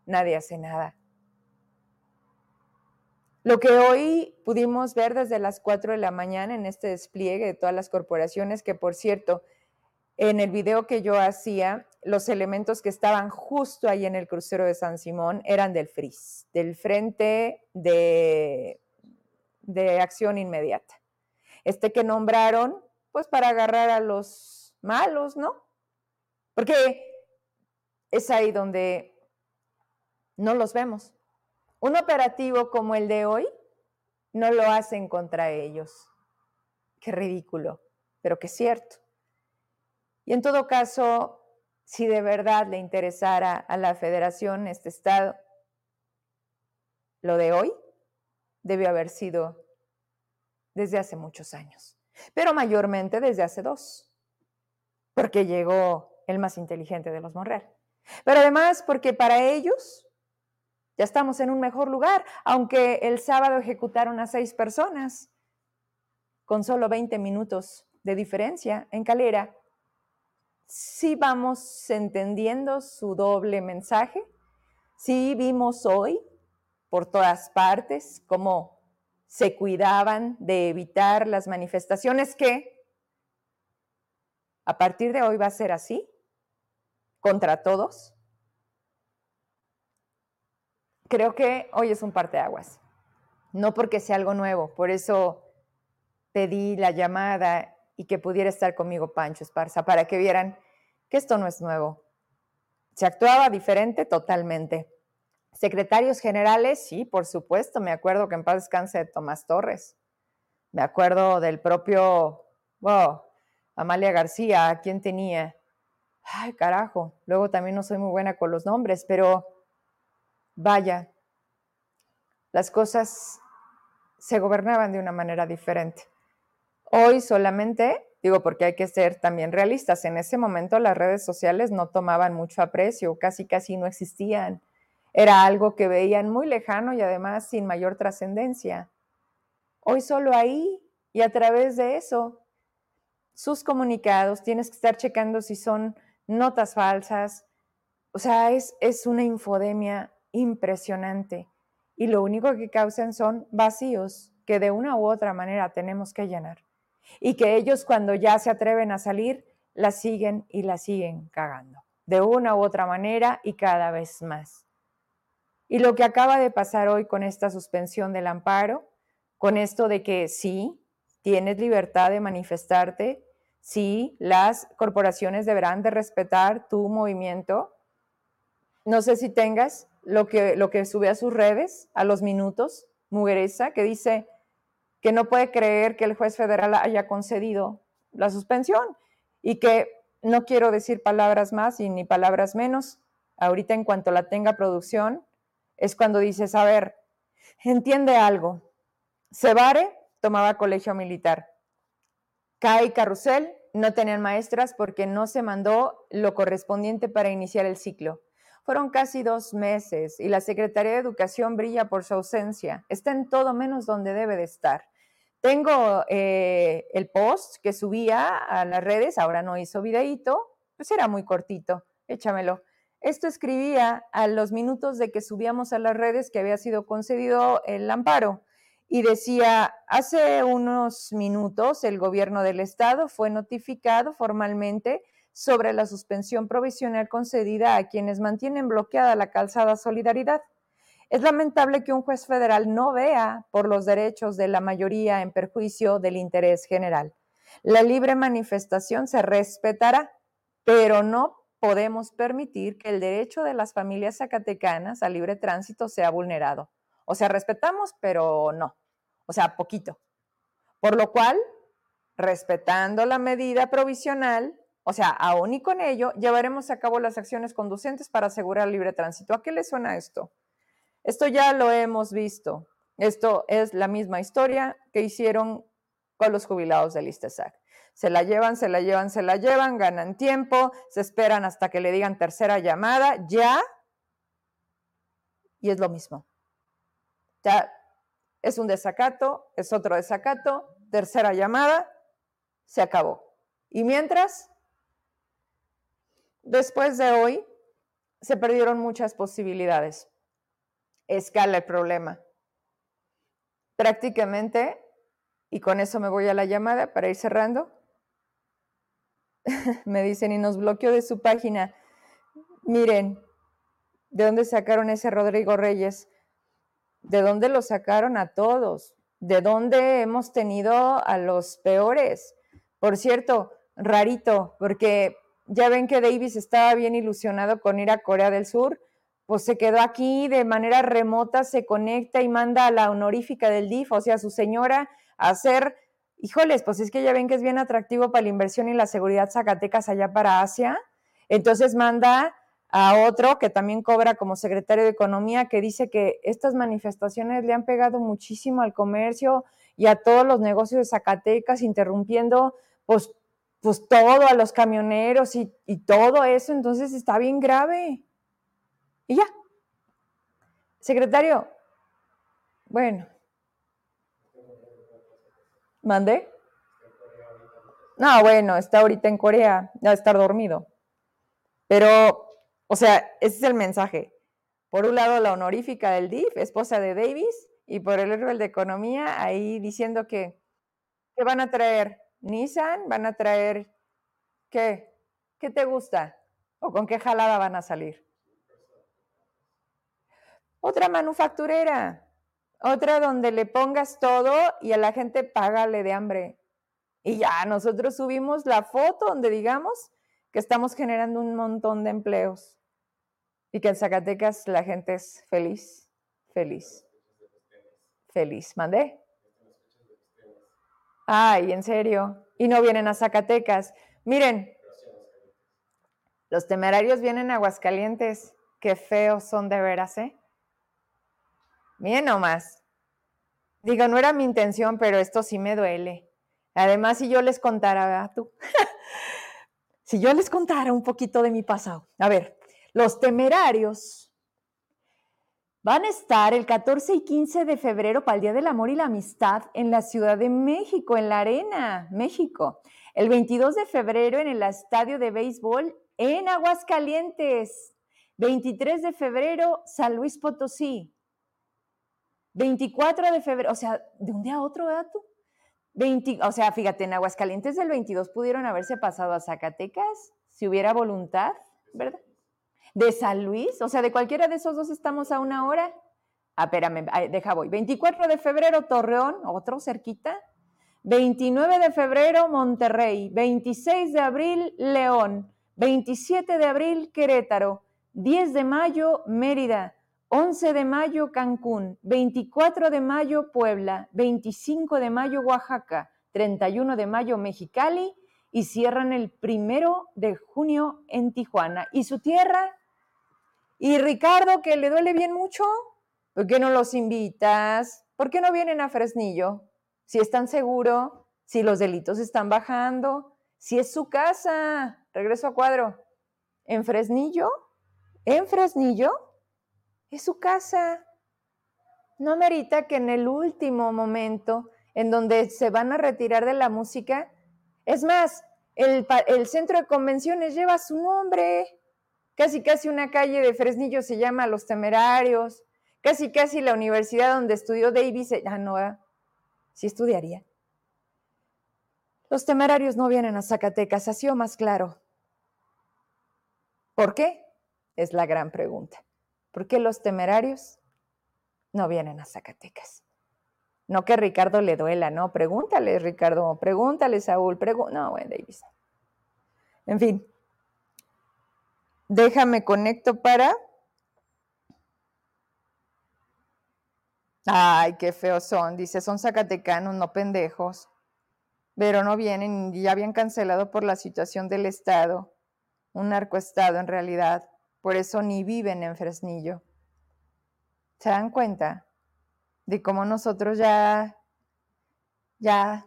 Nadie hace nada. Lo que hoy pudimos ver desde las 4 de la mañana en este despliegue de todas las corporaciones, que por cierto, en el video que yo hacía, los elementos que estaban justo ahí en el crucero de San Simón eran del FRIS, del Frente de, de Acción Inmediata. Este que nombraron, pues para agarrar a los malos, ¿no? Porque es ahí donde no los vemos. Un operativo como el de hoy no lo hacen contra ellos. Qué ridículo, pero qué cierto. Y en todo caso, si de verdad le interesara a la federación este estado, lo de hoy debió haber sido desde hace muchos años, pero mayormente desde hace dos, porque llegó el más inteligente de los Monreal. Pero además porque para ellos ya estamos en un mejor lugar, aunque el sábado ejecutaron a seis personas con solo 20 minutos de diferencia en Calera sí vamos entendiendo su doble mensaje, sí vimos hoy por todas partes cómo se cuidaban de evitar las manifestaciones que a partir de hoy va a ser así, contra todos. Creo que hoy es un parteaguas, no porque sea algo nuevo, por eso pedí la llamada y que pudiera estar conmigo Pancho Esparza para que vieran que esto no es nuevo. Se actuaba diferente totalmente. Secretarios generales, sí, por supuesto, me acuerdo que en paz descanse de Tomás Torres. Me acuerdo del propio, wow, Amalia García, ¿quién tenía? Ay, carajo, luego también no soy muy buena con los nombres, pero vaya, las cosas se gobernaban de una manera diferente. Hoy solamente, digo porque hay que ser también realistas, en ese momento las redes sociales no tomaban mucho aprecio, casi casi no existían. Era algo que veían muy lejano y además sin mayor trascendencia. Hoy solo ahí y a través de eso, sus comunicados, tienes que estar checando si son notas falsas. O sea, es, es una infodemia impresionante y lo único que causan son vacíos que de una u otra manera tenemos que llenar y que ellos cuando ya se atreven a salir, la siguen y la siguen cagando, de una u otra manera y cada vez más. Y lo que acaba de pasar hoy con esta suspensión del amparo, con esto de que sí, tienes libertad de manifestarte, sí, las corporaciones deberán de respetar tu movimiento. No sé si tengas lo que, lo que sube a sus redes a los minutos, Mugueresa, que dice, que no puede creer que el juez federal haya concedido la suspensión y que no quiero decir palabras más y ni palabras menos. Ahorita en cuanto la tenga producción, es cuando dices, a ver, entiende algo. Cebare tomaba colegio militar. Cae Carrusel no tenían maestras porque no se mandó lo correspondiente para iniciar el ciclo. Fueron casi dos meses y la Secretaría de Educación brilla por su ausencia. Está en todo menos donde debe de estar. Tengo eh, el post que subía a las redes, ahora no hizo videíto, pues era muy cortito, échamelo. Esto escribía a los minutos de que subíamos a las redes que había sido concedido el amparo y decía, hace unos minutos el gobierno del estado fue notificado formalmente sobre la suspensión provisional concedida a quienes mantienen bloqueada la calzada Solidaridad. Es lamentable que un juez federal no vea por los derechos de la mayoría en perjuicio del interés general. La libre manifestación se respetará, pero no podemos permitir que el derecho de las familias zacatecanas a libre tránsito sea vulnerado. O sea, respetamos, pero no. O sea, poquito. Por lo cual, respetando la medida provisional, o sea, aún y con ello, llevaremos a cabo las acciones conducentes para asegurar el libre tránsito. ¿A qué le suena esto? Esto ya lo hemos visto. Esto es la misma historia que hicieron con los jubilados del ISTESAC. Se la llevan, se la llevan, se la llevan, ganan tiempo, se esperan hasta que le digan tercera llamada, ya, y es lo mismo. Ya es un desacato, es otro desacato, tercera llamada, se acabó. Y mientras, después de hoy, se perdieron muchas posibilidades escala el problema. Prácticamente, y con eso me voy a la llamada para ir cerrando, [LAUGHS] me dicen y nos bloqueó de su página. Miren, ¿de dónde sacaron ese Rodrigo Reyes? ¿De dónde lo sacaron a todos? ¿De dónde hemos tenido a los peores? Por cierto, rarito, porque ya ven que Davis estaba bien ilusionado con ir a Corea del Sur pues se quedó aquí de manera remota, se conecta y manda a la honorífica del DIF, o sea, su señora, a hacer, híjoles, pues es que ya ven que es bien atractivo para la inversión y la seguridad Zacatecas allá para Asia. Entonces manda a otro que también cobra como secretario de Economía, que dice que estas manifestaciones le han pegado muchísimo al comercio y a todos los negocios de Zacatecas, interrumpiendo pues, pues todo a los camioneros y, todo eso, entonces está bien grave. Y ya. Secretario, bueno. ¿Mandé? No, bueno, está ahorita en Corea, ya estar dormido. Pero, o sea, ese es el mensaje. Por un lado, la honorífica del DIF, esposa de Davis, y por el otro, el de Economía, ahí diciendo que, ¿qué van a traer? ¿Nissan? ¿Van a traer qué? ¿Qué te gusta? ¿O con qué jalada van a salir? Otra manufacturera, otra donde le pongas todo y a la gente págale de hambre. Y ya, nosotros subimos la foto donde digamos que estamos generando un montón de empleos y que en Zacatecas la gente es feliz, feliz, feliz. ¿Mandé? Ay, en serio. Y no vienen a Zacatecas. Miren, los temerarios vienen a Aguascalientes. Qué feos son de veras, ¿eh? Miren nomás. Digo, no era mi intención, pero esto sí me duele. Además, si yo les contara, ¿verdad tú? [LAUGHS] si yo les contara un poquito de mi pasado. A ver, los temerarios van a estar el 14 y 15 de febrero para el Día del Amor y la Amistad en la Ciudad de México, en la Arena, México. El 22 de febrero en el Estadio de Béisbol en Aguascalientes. 23 de febrero, San Luis Potosí. 24 de febrero, o sea, de un día a otro, ¿verdad tú? 20, o sea, fíjate, en Aguascalientes del 22 pudieron haberse pasado a Zacatecas, si hubiera voluntad, ¿verdad? De San Luis, o sea, de cualquiera de esos dos estamos a una hora. Ah, espérame, deja voy. 24 de febrero, Torreón, otro cerquita. 29 de febrero, Monterrey. 26 de abril, León. 27 de abril, Querétaro. 10 de mayo, Mérida. 11 de mayo Cancún, 24 de mayo Puebla, 25 de mayo Oaxaca, 31 de mayo Mexicali y cierran el primero de junio en Tijuana. ¿Y su tierra? ¿Y Ricardo, que le duele bien mucho? ¿Por qué no los invitas? ¿Por qué no vienen a Fresnillo? Si están seguros, si los delitos están bajando, Si es su casa, regreso a cuadro. En Fresnillo, en Fresnillo, es su casa. No merita que en el último momento, en donde se van a retirar de la música, es más, el, el centro de convenciones lleva su nombre. Casi, casi una calle de Fresnillo se llama Los Temerarios. Casi, casi la universidad donde estudió Davis, ah, no, sí estudiaría. Los temerarios no vienen a Zacatecas, así o más claro. ¿Por qué? Es la gran pregunta. ¿Por qué los temerarios no vienen a Zacatecas? No que Ricardo le duela, no, pregúntale, Ricardo, pregúntale, Saúl, no, bueno, Davis. En fin, déjame conecto para... Ay, qué feos son, dice, son zacatecanos, no pendejos. Pero no vienen y ya habían cancelado por la situación del Estado, un narcoestado en realidad, por eso ni viven en Fresnillo. ¿Se dan cuenta de cómo nosotros ya, ya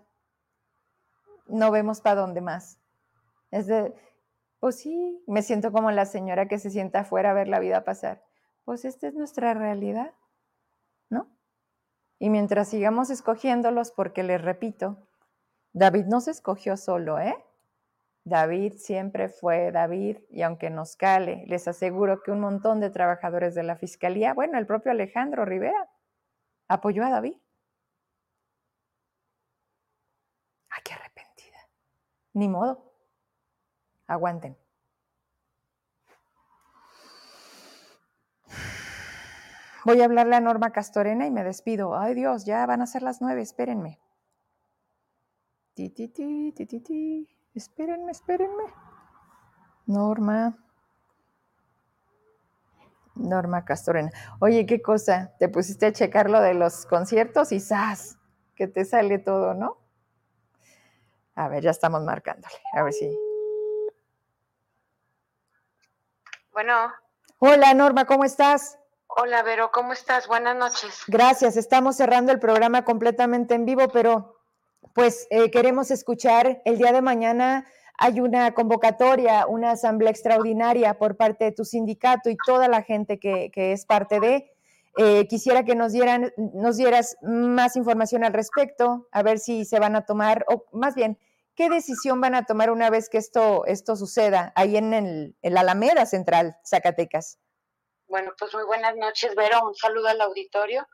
no vemos para dónde más? Es de, pues sí, me siento como la señora que se sienta afuera a ver la vida pasar. Pues esta es nuestra realidad, ¿no? Y mientras sigamos escogiéndolos, porque les repito, David no se escogió solo, ¿eh? David siempre fue David y aunque nos cale, les aseguro que un montón de trabajadores de la Fiscalía, bueno, el propio Alejandro Rivera, apoyó a David. ¡Ay, qué arrepentida! Ni modo. Aguanten. Voy a hablarle a Norma Castorena y me despido. Ay Dios, ya van a ser las nueve, espérenme. Espérenme, espérenme. Norma. Norma Castorena. Oye, qué cosa, te pusiste a checar lo de los conciertos y ¡zas! Que te sale todo, ¿no? A ver, ya estamos marcándole. A ver si. Bueno. Hola, Norma, ¿cómo estás? Hola, Vero, ¿cómo estás? Buenas noches. Gracias, estamos cerrando el programa completamente en vivo, pero pues eh, queremos escuchar el día de mañana. Hay una convocatoria, una asamblea extraordinaria por parte de tu sindicato y toda la gente que, es parte de. Eh, quisiera que nos, dieran, nos dieras más información al respecto, a ver si se van a tomar, o más bien, ¿qué decisión van a tomar una vez que esto, esto suceda ahí en, el, en la Alameda Central, Zacatecas? Bueno, pues muy buenas noches, Vero. Un saludo al auditorio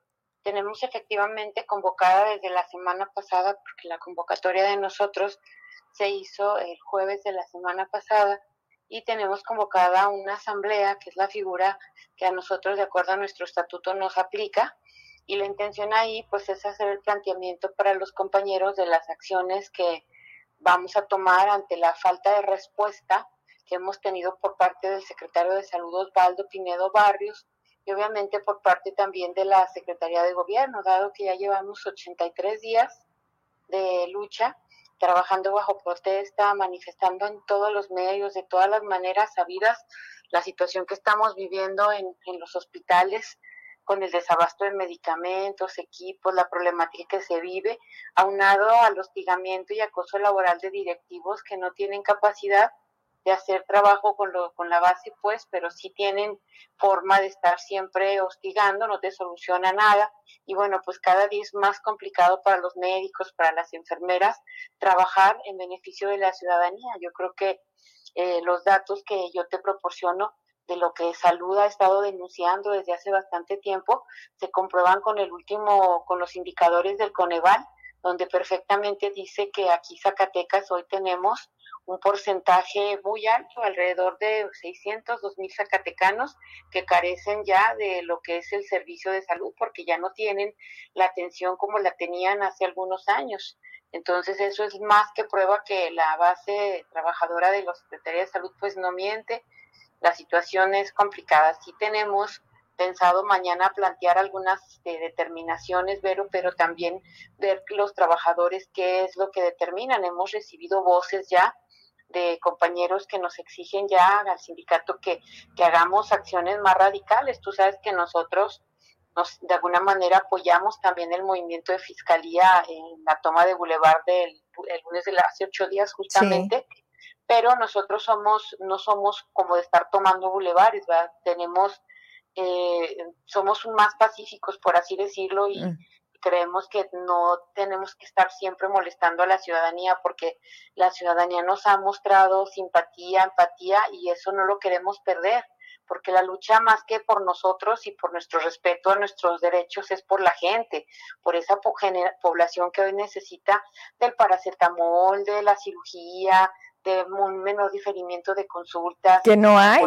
tenemos efectivamente convocada desde la semana pasada, porque la convocatoria de nosotros se hizo el jueves de la semana pasada, y tenemos convocada una asamblea, que es la figura que a nosotros, de acuerdo a nuestro estatuto, nos aplica. Y la intención ahí, pues, es hacer el planteamiento para los compañeros de las acciones que vamos a tomar ante la falta de respuesta que hemos tenido por parte del secretario de Salud Osvaldo Pinedo Barrios, y obviamente por parte también de la Secretaría de Gobierno, dado que ya llevamos 83 días de lucha, trabajando bajo protesta, manifestando en todos los medios, de todas las maneras sabidas, la situación que estamos viviendo en, en los hospitales con el desabasto de medicamentos, equipos, la problemática que se vive, aunado al hostigamiento y acoso laboral de directivos que no tienen capacidad de hacer trabajo con, lo, con la base, pues, pero sí tienen forma de estar siempre hostigando, no te soluciona nada. Y bueno, pues cada día es más complicado para los médicos, para las enfermeras, trabajar en beneficio de la ciudadanía. Yo creo que eh, los datos que yo te proporciono de lo que Salud ha estado denunciando desde hace bastante tiempo se comprueban con el último, con los indicadores del Coneval, donde perfectamente dice que aquí Zacatecas hoy tenemos un porcentaje muy alto, alrededor de 600, 2000 zacatecanos que carecen ya de lo que es el servicio de salud porque ya no tienen la atención como la tenían hace algunos años. Entonces eso es más que prueba que la base trabajadora de la Secretaría de Salud pues no miente. La situación es complicada. Sí tenemos pensado mañana plantear algunas este, determinaciones, pero, pero también ver los trabajadores qué es lo que determinan. Hemos recibido voces ya de compañeros que nos exigen ya al sindicato que, que hagamos acciones más radicales. Tú sabes que nosotros de alguna manera apoyamos también el movimiento de fiscalía en la toma de Boulevard del el lunes de hace ocho días justamente, pero nosotros somos, no somos como de estar tomando bulevares, ¿verdad? Tenemos, eh, somos más pacíficos, por así decirlo, y mm. creemos que no tenemos que estar siempre molestando a la ciudadanía porque la ciudadanía nos ha mostrado simpatía, empatía y eso no lo queremos perder porque la lucha más que por nosotros y por nuestro respeto a nuestros derechos es por la gente, por esa población que hoy necesita del paracetamol, de la cirugía, de un menor diferimiento de consultas. Que no hay,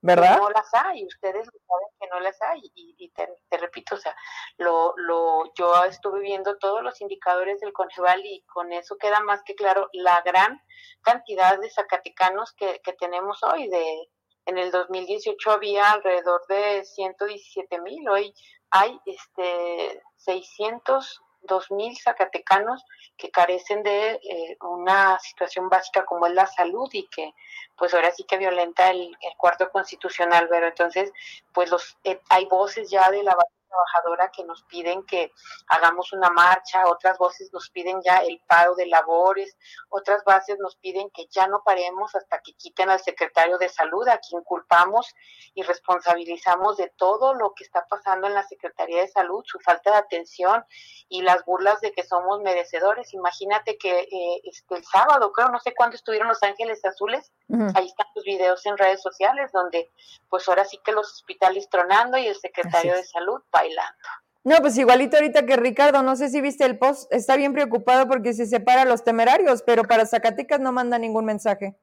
¿verdad? No las hay, ustedes saben que no las hay. Y, te, repito, o sea, lo, lo, yo estuve viendo todos los indicadores del Coneval y con eso queda más que claro la gran cantidad de zacatecanos que, que tenemos hoy. de En el 2018 había alrededor de 117 mil, hoy hay este 600 2.000 zacatecanos que carecen de eh, una situación básica como es la salud y que pues ahora sí que violenta el, el cuarto constitucional, pero entonces pues los eh, hay voces ya de la trabajadora que nos piden que hagamos una marcha, otras voces nos piden ya el paro de labores, otras bases nos piden que ya no paremos hasta que quiten al secretario de salud, a quien culpamos y responsabilizamos de todo lo que está pasando en la Secretaría de Salud, su falta de atención y las burlas de que somos merecedores. Imagínate que eh, este, el sábado, creo, no sé cuándo estuvieron Los Ángeles Azules, ahí están los videos en redes sociales donde pues ahora sí que los hospitales tronando y el secretario de Salud bailando. No, pues igualito ahorita que Ricardo, no sé si viste el post, está bien preocupado porque se separa a los temerarios, pero para Zacatecas no manda ningún mensaje.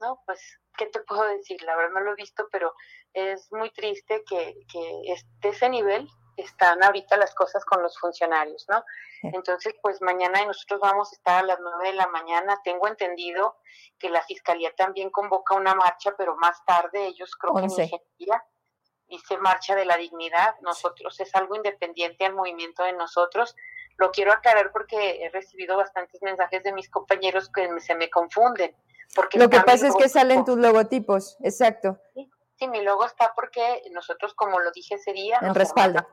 No, pues, ¿qué te puedo decir? La verdad no lo he visto, pero es muy triste que, que de ese nivel están ahorita las cosas con los funcionarios, ¿no? Entonces, pues mañana nosotros vamos a estar a las nueve de la mañana. Tengo entendido que la fiscalía también convoca una marcha, pero más tarde ellos creo que en Ingeniería dice Marcha de la Dignidad, nosotros es algo independiente al movimiento de nosotros. Lo quiero aclarar porque he recibido bastantes mensajes de mis compañeros que se me confunden. Porque Lo que pasa es que salen tus logotipos, exacto. Sí, mi logo está porque nosotros, como lo dije sería En respaldo.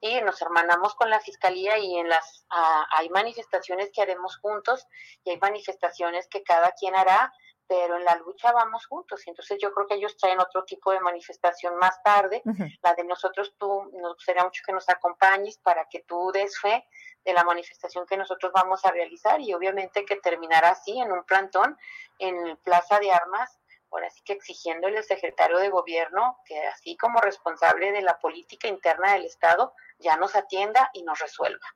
y nos hermanamos con la fiscalía y en las ah, hay manifestaciones que haremos juntos y hay manifestaciones que cada quien hará pero en la lucha vamos juntos. Y entonces yo creo que ellos traen otro tipo de manifestación más tarde. La de nosotros, tú, nos gustaría mucho que nos acompañes para que tú des fe de la manifestación que nosotros vamos a realizar y obviamente que terminará así en un plantón en Plaza de Armas, ahora sí que exigiéndole al secretario de gobierno que así como responsable de la política interna del Estado ya nos atienda y nos resuelva.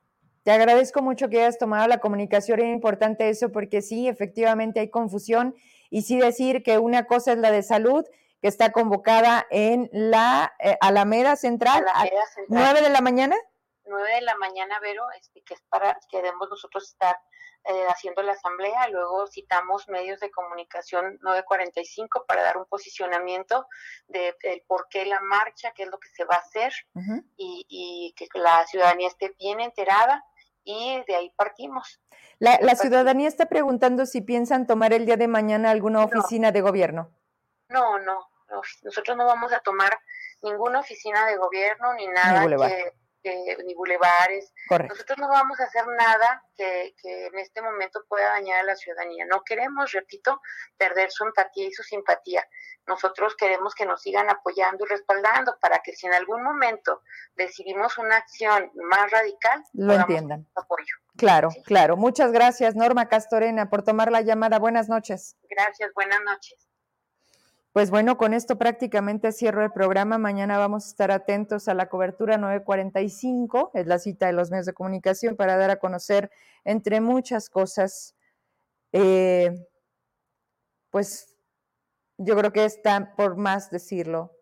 Te agradezco mucho que hayas tomado la comunicación, es importante eso porque sí, efectivamente hay confusión y sí decir que una cosa es la de salud, que está convocada en la eh, Alameda Central, a 9 de la mañana. 9 de la mañana, Vero, este, que es para que debemos nosotros estar eh, haciendo la asamblea, luego citamos medios de comunicación 945 para dar un posicionamiento de, por qué la marcha, qué es lo que se va a hacer y, y, que la ciudadanía esté bien enterada y de ahí partimos. La, ciudadanía está preguntando si piensan tomar el día de mañana alguna oficina de gobierno. No, no, nosotros no vamos a tomar ninguna oficina de gobierno ni nada que ni bulevares. Nosotros no vamos a hacer nada que, en este momento pueda dañar a la ciudadanía. No queremos, repito, perder su empatía y su simpatía. Nosotros queremos que nos sigan apoyando y respaldando para que si en algún momento decidimos una acción más radical, lo entiendan. Apoyo. Claro, claro. Muchas gracias, Norma Castorena, por tomar la llamada. Buenas noches. Gracias, buenas noches. Pues bueno, con esto prácticamente cierro el programa. Mañana vamos a estar atentos a la cobertura 945, es la cita de los medios de comunicación para dar a conocer, entre muchas cosas, eh, pues yo creo que está por más decirlo,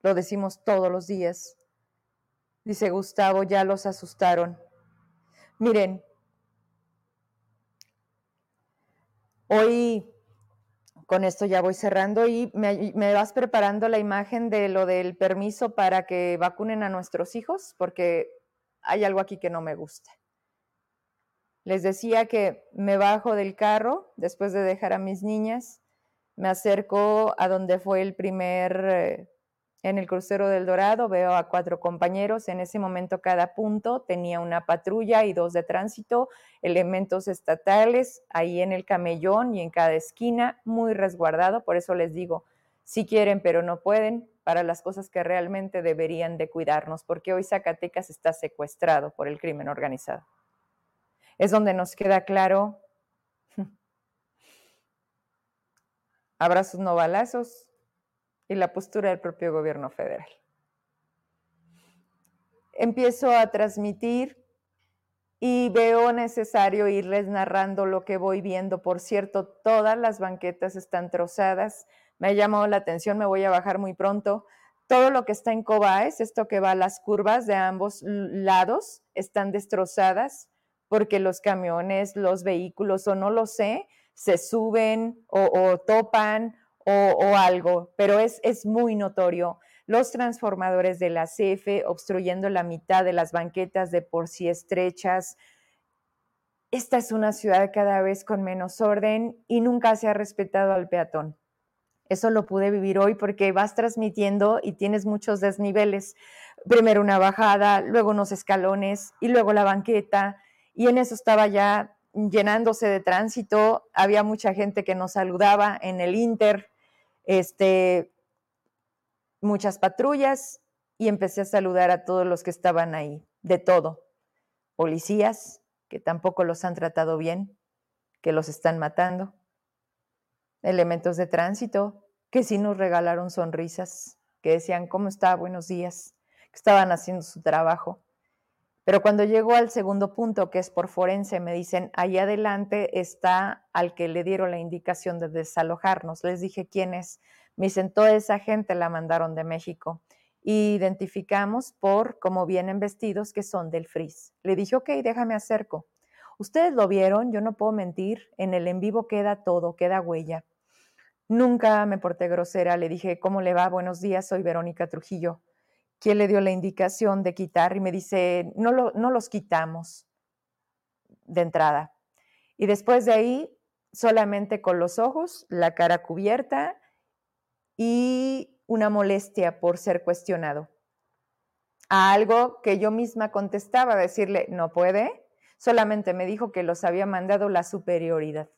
lo decimos todos los días. Dice Gustavo, ya los asustaron. Miren, hoy con esto ya voy cerrando y me, vas preparando la imagen de lo del permiso para que vacunen a nuestros hijos, porque hay algo aquí que no me gusta. Les decía que me bajo del carro después de dejar a mis niñas, me acerco a donde fue el primer, eh, en el crucero del Dorado veo a cuatro compañeros. En ese momento cada punto tenía una patrulla y dos de tránsito, elementos estatales ahí en el camellón y en cada esquina, muy resguardado. Por eso les digo, si quieren pero no pueden, para las cosas que realmente deberían de cuidarnos, porque hoy Zacatecas está secuestrado por el crimen organizado. Es donde nos queda claro [LAUGHS] abrazos no balazos, y la postura del propio gobierno federal. Empiezo a transmitir y veo necesario irles narrando lo que voy viendo. Por cierto, todas las banquetas están trozadas. Me ha llamado la atención, me voy a bajar muy pronto. Todo lo que está en Cobaes, esto que va a las curvas de ambos lados, están destrozadas porque los camiones, los vehículos, o no lo sé, se suben o, o topan o, algo, pero es, es muy notorio. Los transformadores de la CFE obstruyendo la mitad de las banquetas de por sí estrechas. Esta es una ciudad cada vez con menos orden y nunca se ha respetado al peatón. Eso lo pude vivir hoy porque vas transmitiendo y tienes muchos desniveles. Primero una bajada, luego unos escalones y luego la banqueta. Y en eso estaba ya llenándose de tránsito. Había mucha gente que nos saludaba en el Inter este, muchas patrullas y empecé a saludar a todos los que estaban ahí, de todo. Policías, que tampoco los han tratado bien, que los están matando. Elementos de tránsito, que sí nos regalaron sonrisas, que decían, ¿cómo está? Buenos días, que estaban haciendo su trabajo. Pero cuando llegó al segundo punto, que es por forense, me dicen, ahí adelante está al que le dieron la indicación de desalojarnos. Les dije, ¿quién es? Me dicen, toda esa gente la mandaron de México. Y identificamos por cómo vienen vestidos que son del FRIS. Le dije, ok, déjame acerco. Ustedes lo vieron, yo no puedo mentir, en el en vivo queda todo, queda huella. Nunca me porté grosera, le dije, ¿cómo le va? Buenos días, soy Verónica Trujillo quién le dio la indicación de quitar y me dice, no, lo, no los quitamos de entrada. Y después de ahí, solamente con los ojos, la cara cubierta y una molestia por ser cuestionado. A algo que yo misma contestaba, decirle, no puede, solamente me dijo que los había mandado la superioridad.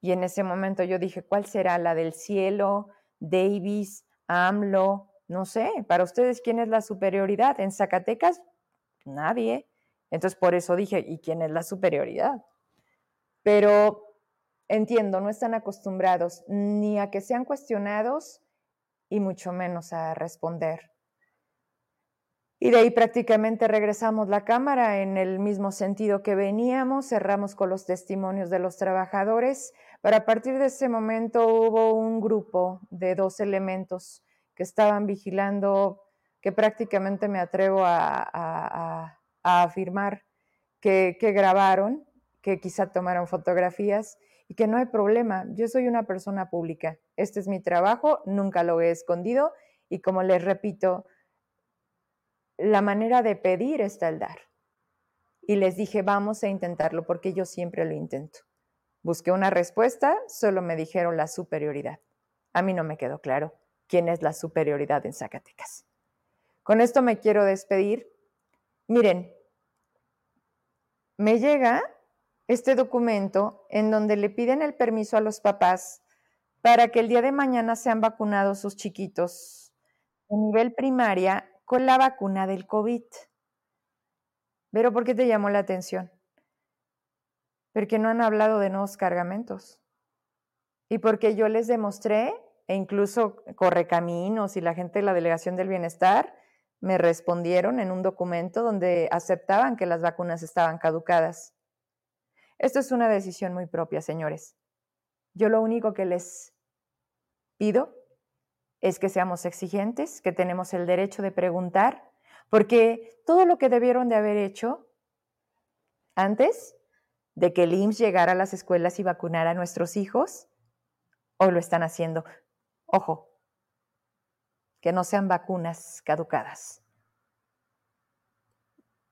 Y en ese momento yo dije, ¿cuál será la del cielo, Davis, AMLO, no sé, para ustedes, ¿quién es la superioridad? En Zacatecas, nadie. Entonces, por eso dije, ¿y quién es la superioridad? Pero entiendo, no están acostumbrados ni a que sean cuestionados y mucho menos a responder. Y de ahí prácticamente regresamos la cámara en el mismo sentido que veníamos, cerramos con los testimonios de los trabajadores. Para a partir de ese momento hubo un grupo de dos elementos que estaban vigilando, que prácticamente me atrevo a, afirmar que, que grabaron, que quizá tomaron fotografías y que no hay problema. Yo soy una persona pública. Este es mi trabajo, nunca lo he escondido y como les repito, la manera de pedir está el dar. Y les dije, vamos a intentarlo porque yo siempre lo intento. Busqué una respuesta, solo me dijeron la superioridad. A mí no me quedó claro quién es la superioridad en Zacatecas. Con esto me quiero despedir. Miren, me llega este documento en donde le piden el permiso a los papás para que el día de mañana sean vacunados sus chiquitos en nivel primaria con la vacuna del COVID. Pero ¿por qué te llamó la atención? Porque no han hablado de nuevos cargamentos. Y porque yo les demostré e incluso Correcaminos y la gente de la Delegación del Bienestar me respondieron en un documento donde aceptaban que las vacunas estaban caducadas. Esto es una decisión muy propia, señores. Yo lo único que les pido es que seamos exigentes, que tenemos el derecho de preguntar, porque todo lo que debieron de haber hecho antes de que el IMSS llegara a las escuelas y vacunara a nuestros hijos, hoy lo están haciendo. Ojo, que no sean vacunas caducadas.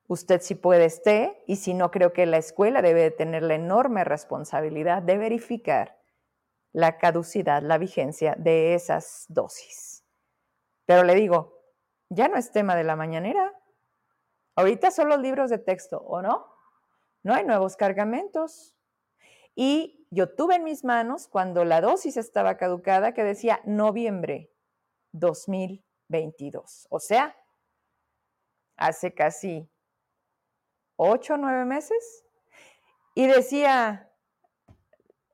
Usted si puede esté y si no creo que la escuela debe tener la enorme responsabilidad de verificar la caducidad, la vigencia de esas dosis. Pero le digo, ya no es tema de la mañanera. Ahorita son los libros de texto, ¿o no? No hay nuevos cargamentos. Y yo tuve en mis manos, cuando la dosis estaba caducada, que decía noviembre 2022. O sea, hace casi ocho o nueve meses. Y decía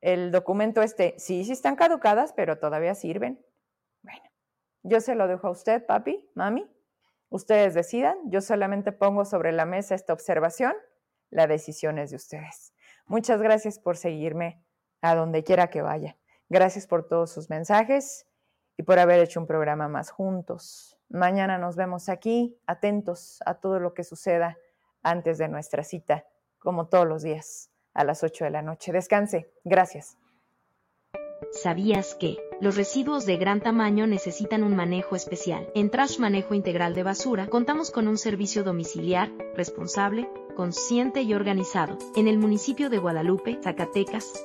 el documento este, sí, sí están caducadas, pero todavía sirven. Bueno, yo se lo dejo a usted, papi, mami. Ustedes decidan. Yo solamente pongo sobre la mesa esta observación. La decisión es de ustedes. Muchas gracias por seguirme a donde quiera que vaya. Gracias por todos sus mensajes y por haber hecho un programa más juntos. Mañana nos vemos aquí, atentos a todo lo que suceda antes de nuestra cita, como todos los días, a las 8 de la noche. Descanse. Gracias. ¿Sabías que los residuos de gran tamaño necesitan un manejo especial? En Trash Manejo Integral de Basura contamos con un servicio domiciliar, responsable, consciente y organizado. En el municipio de Guadalupe, Zacatecas,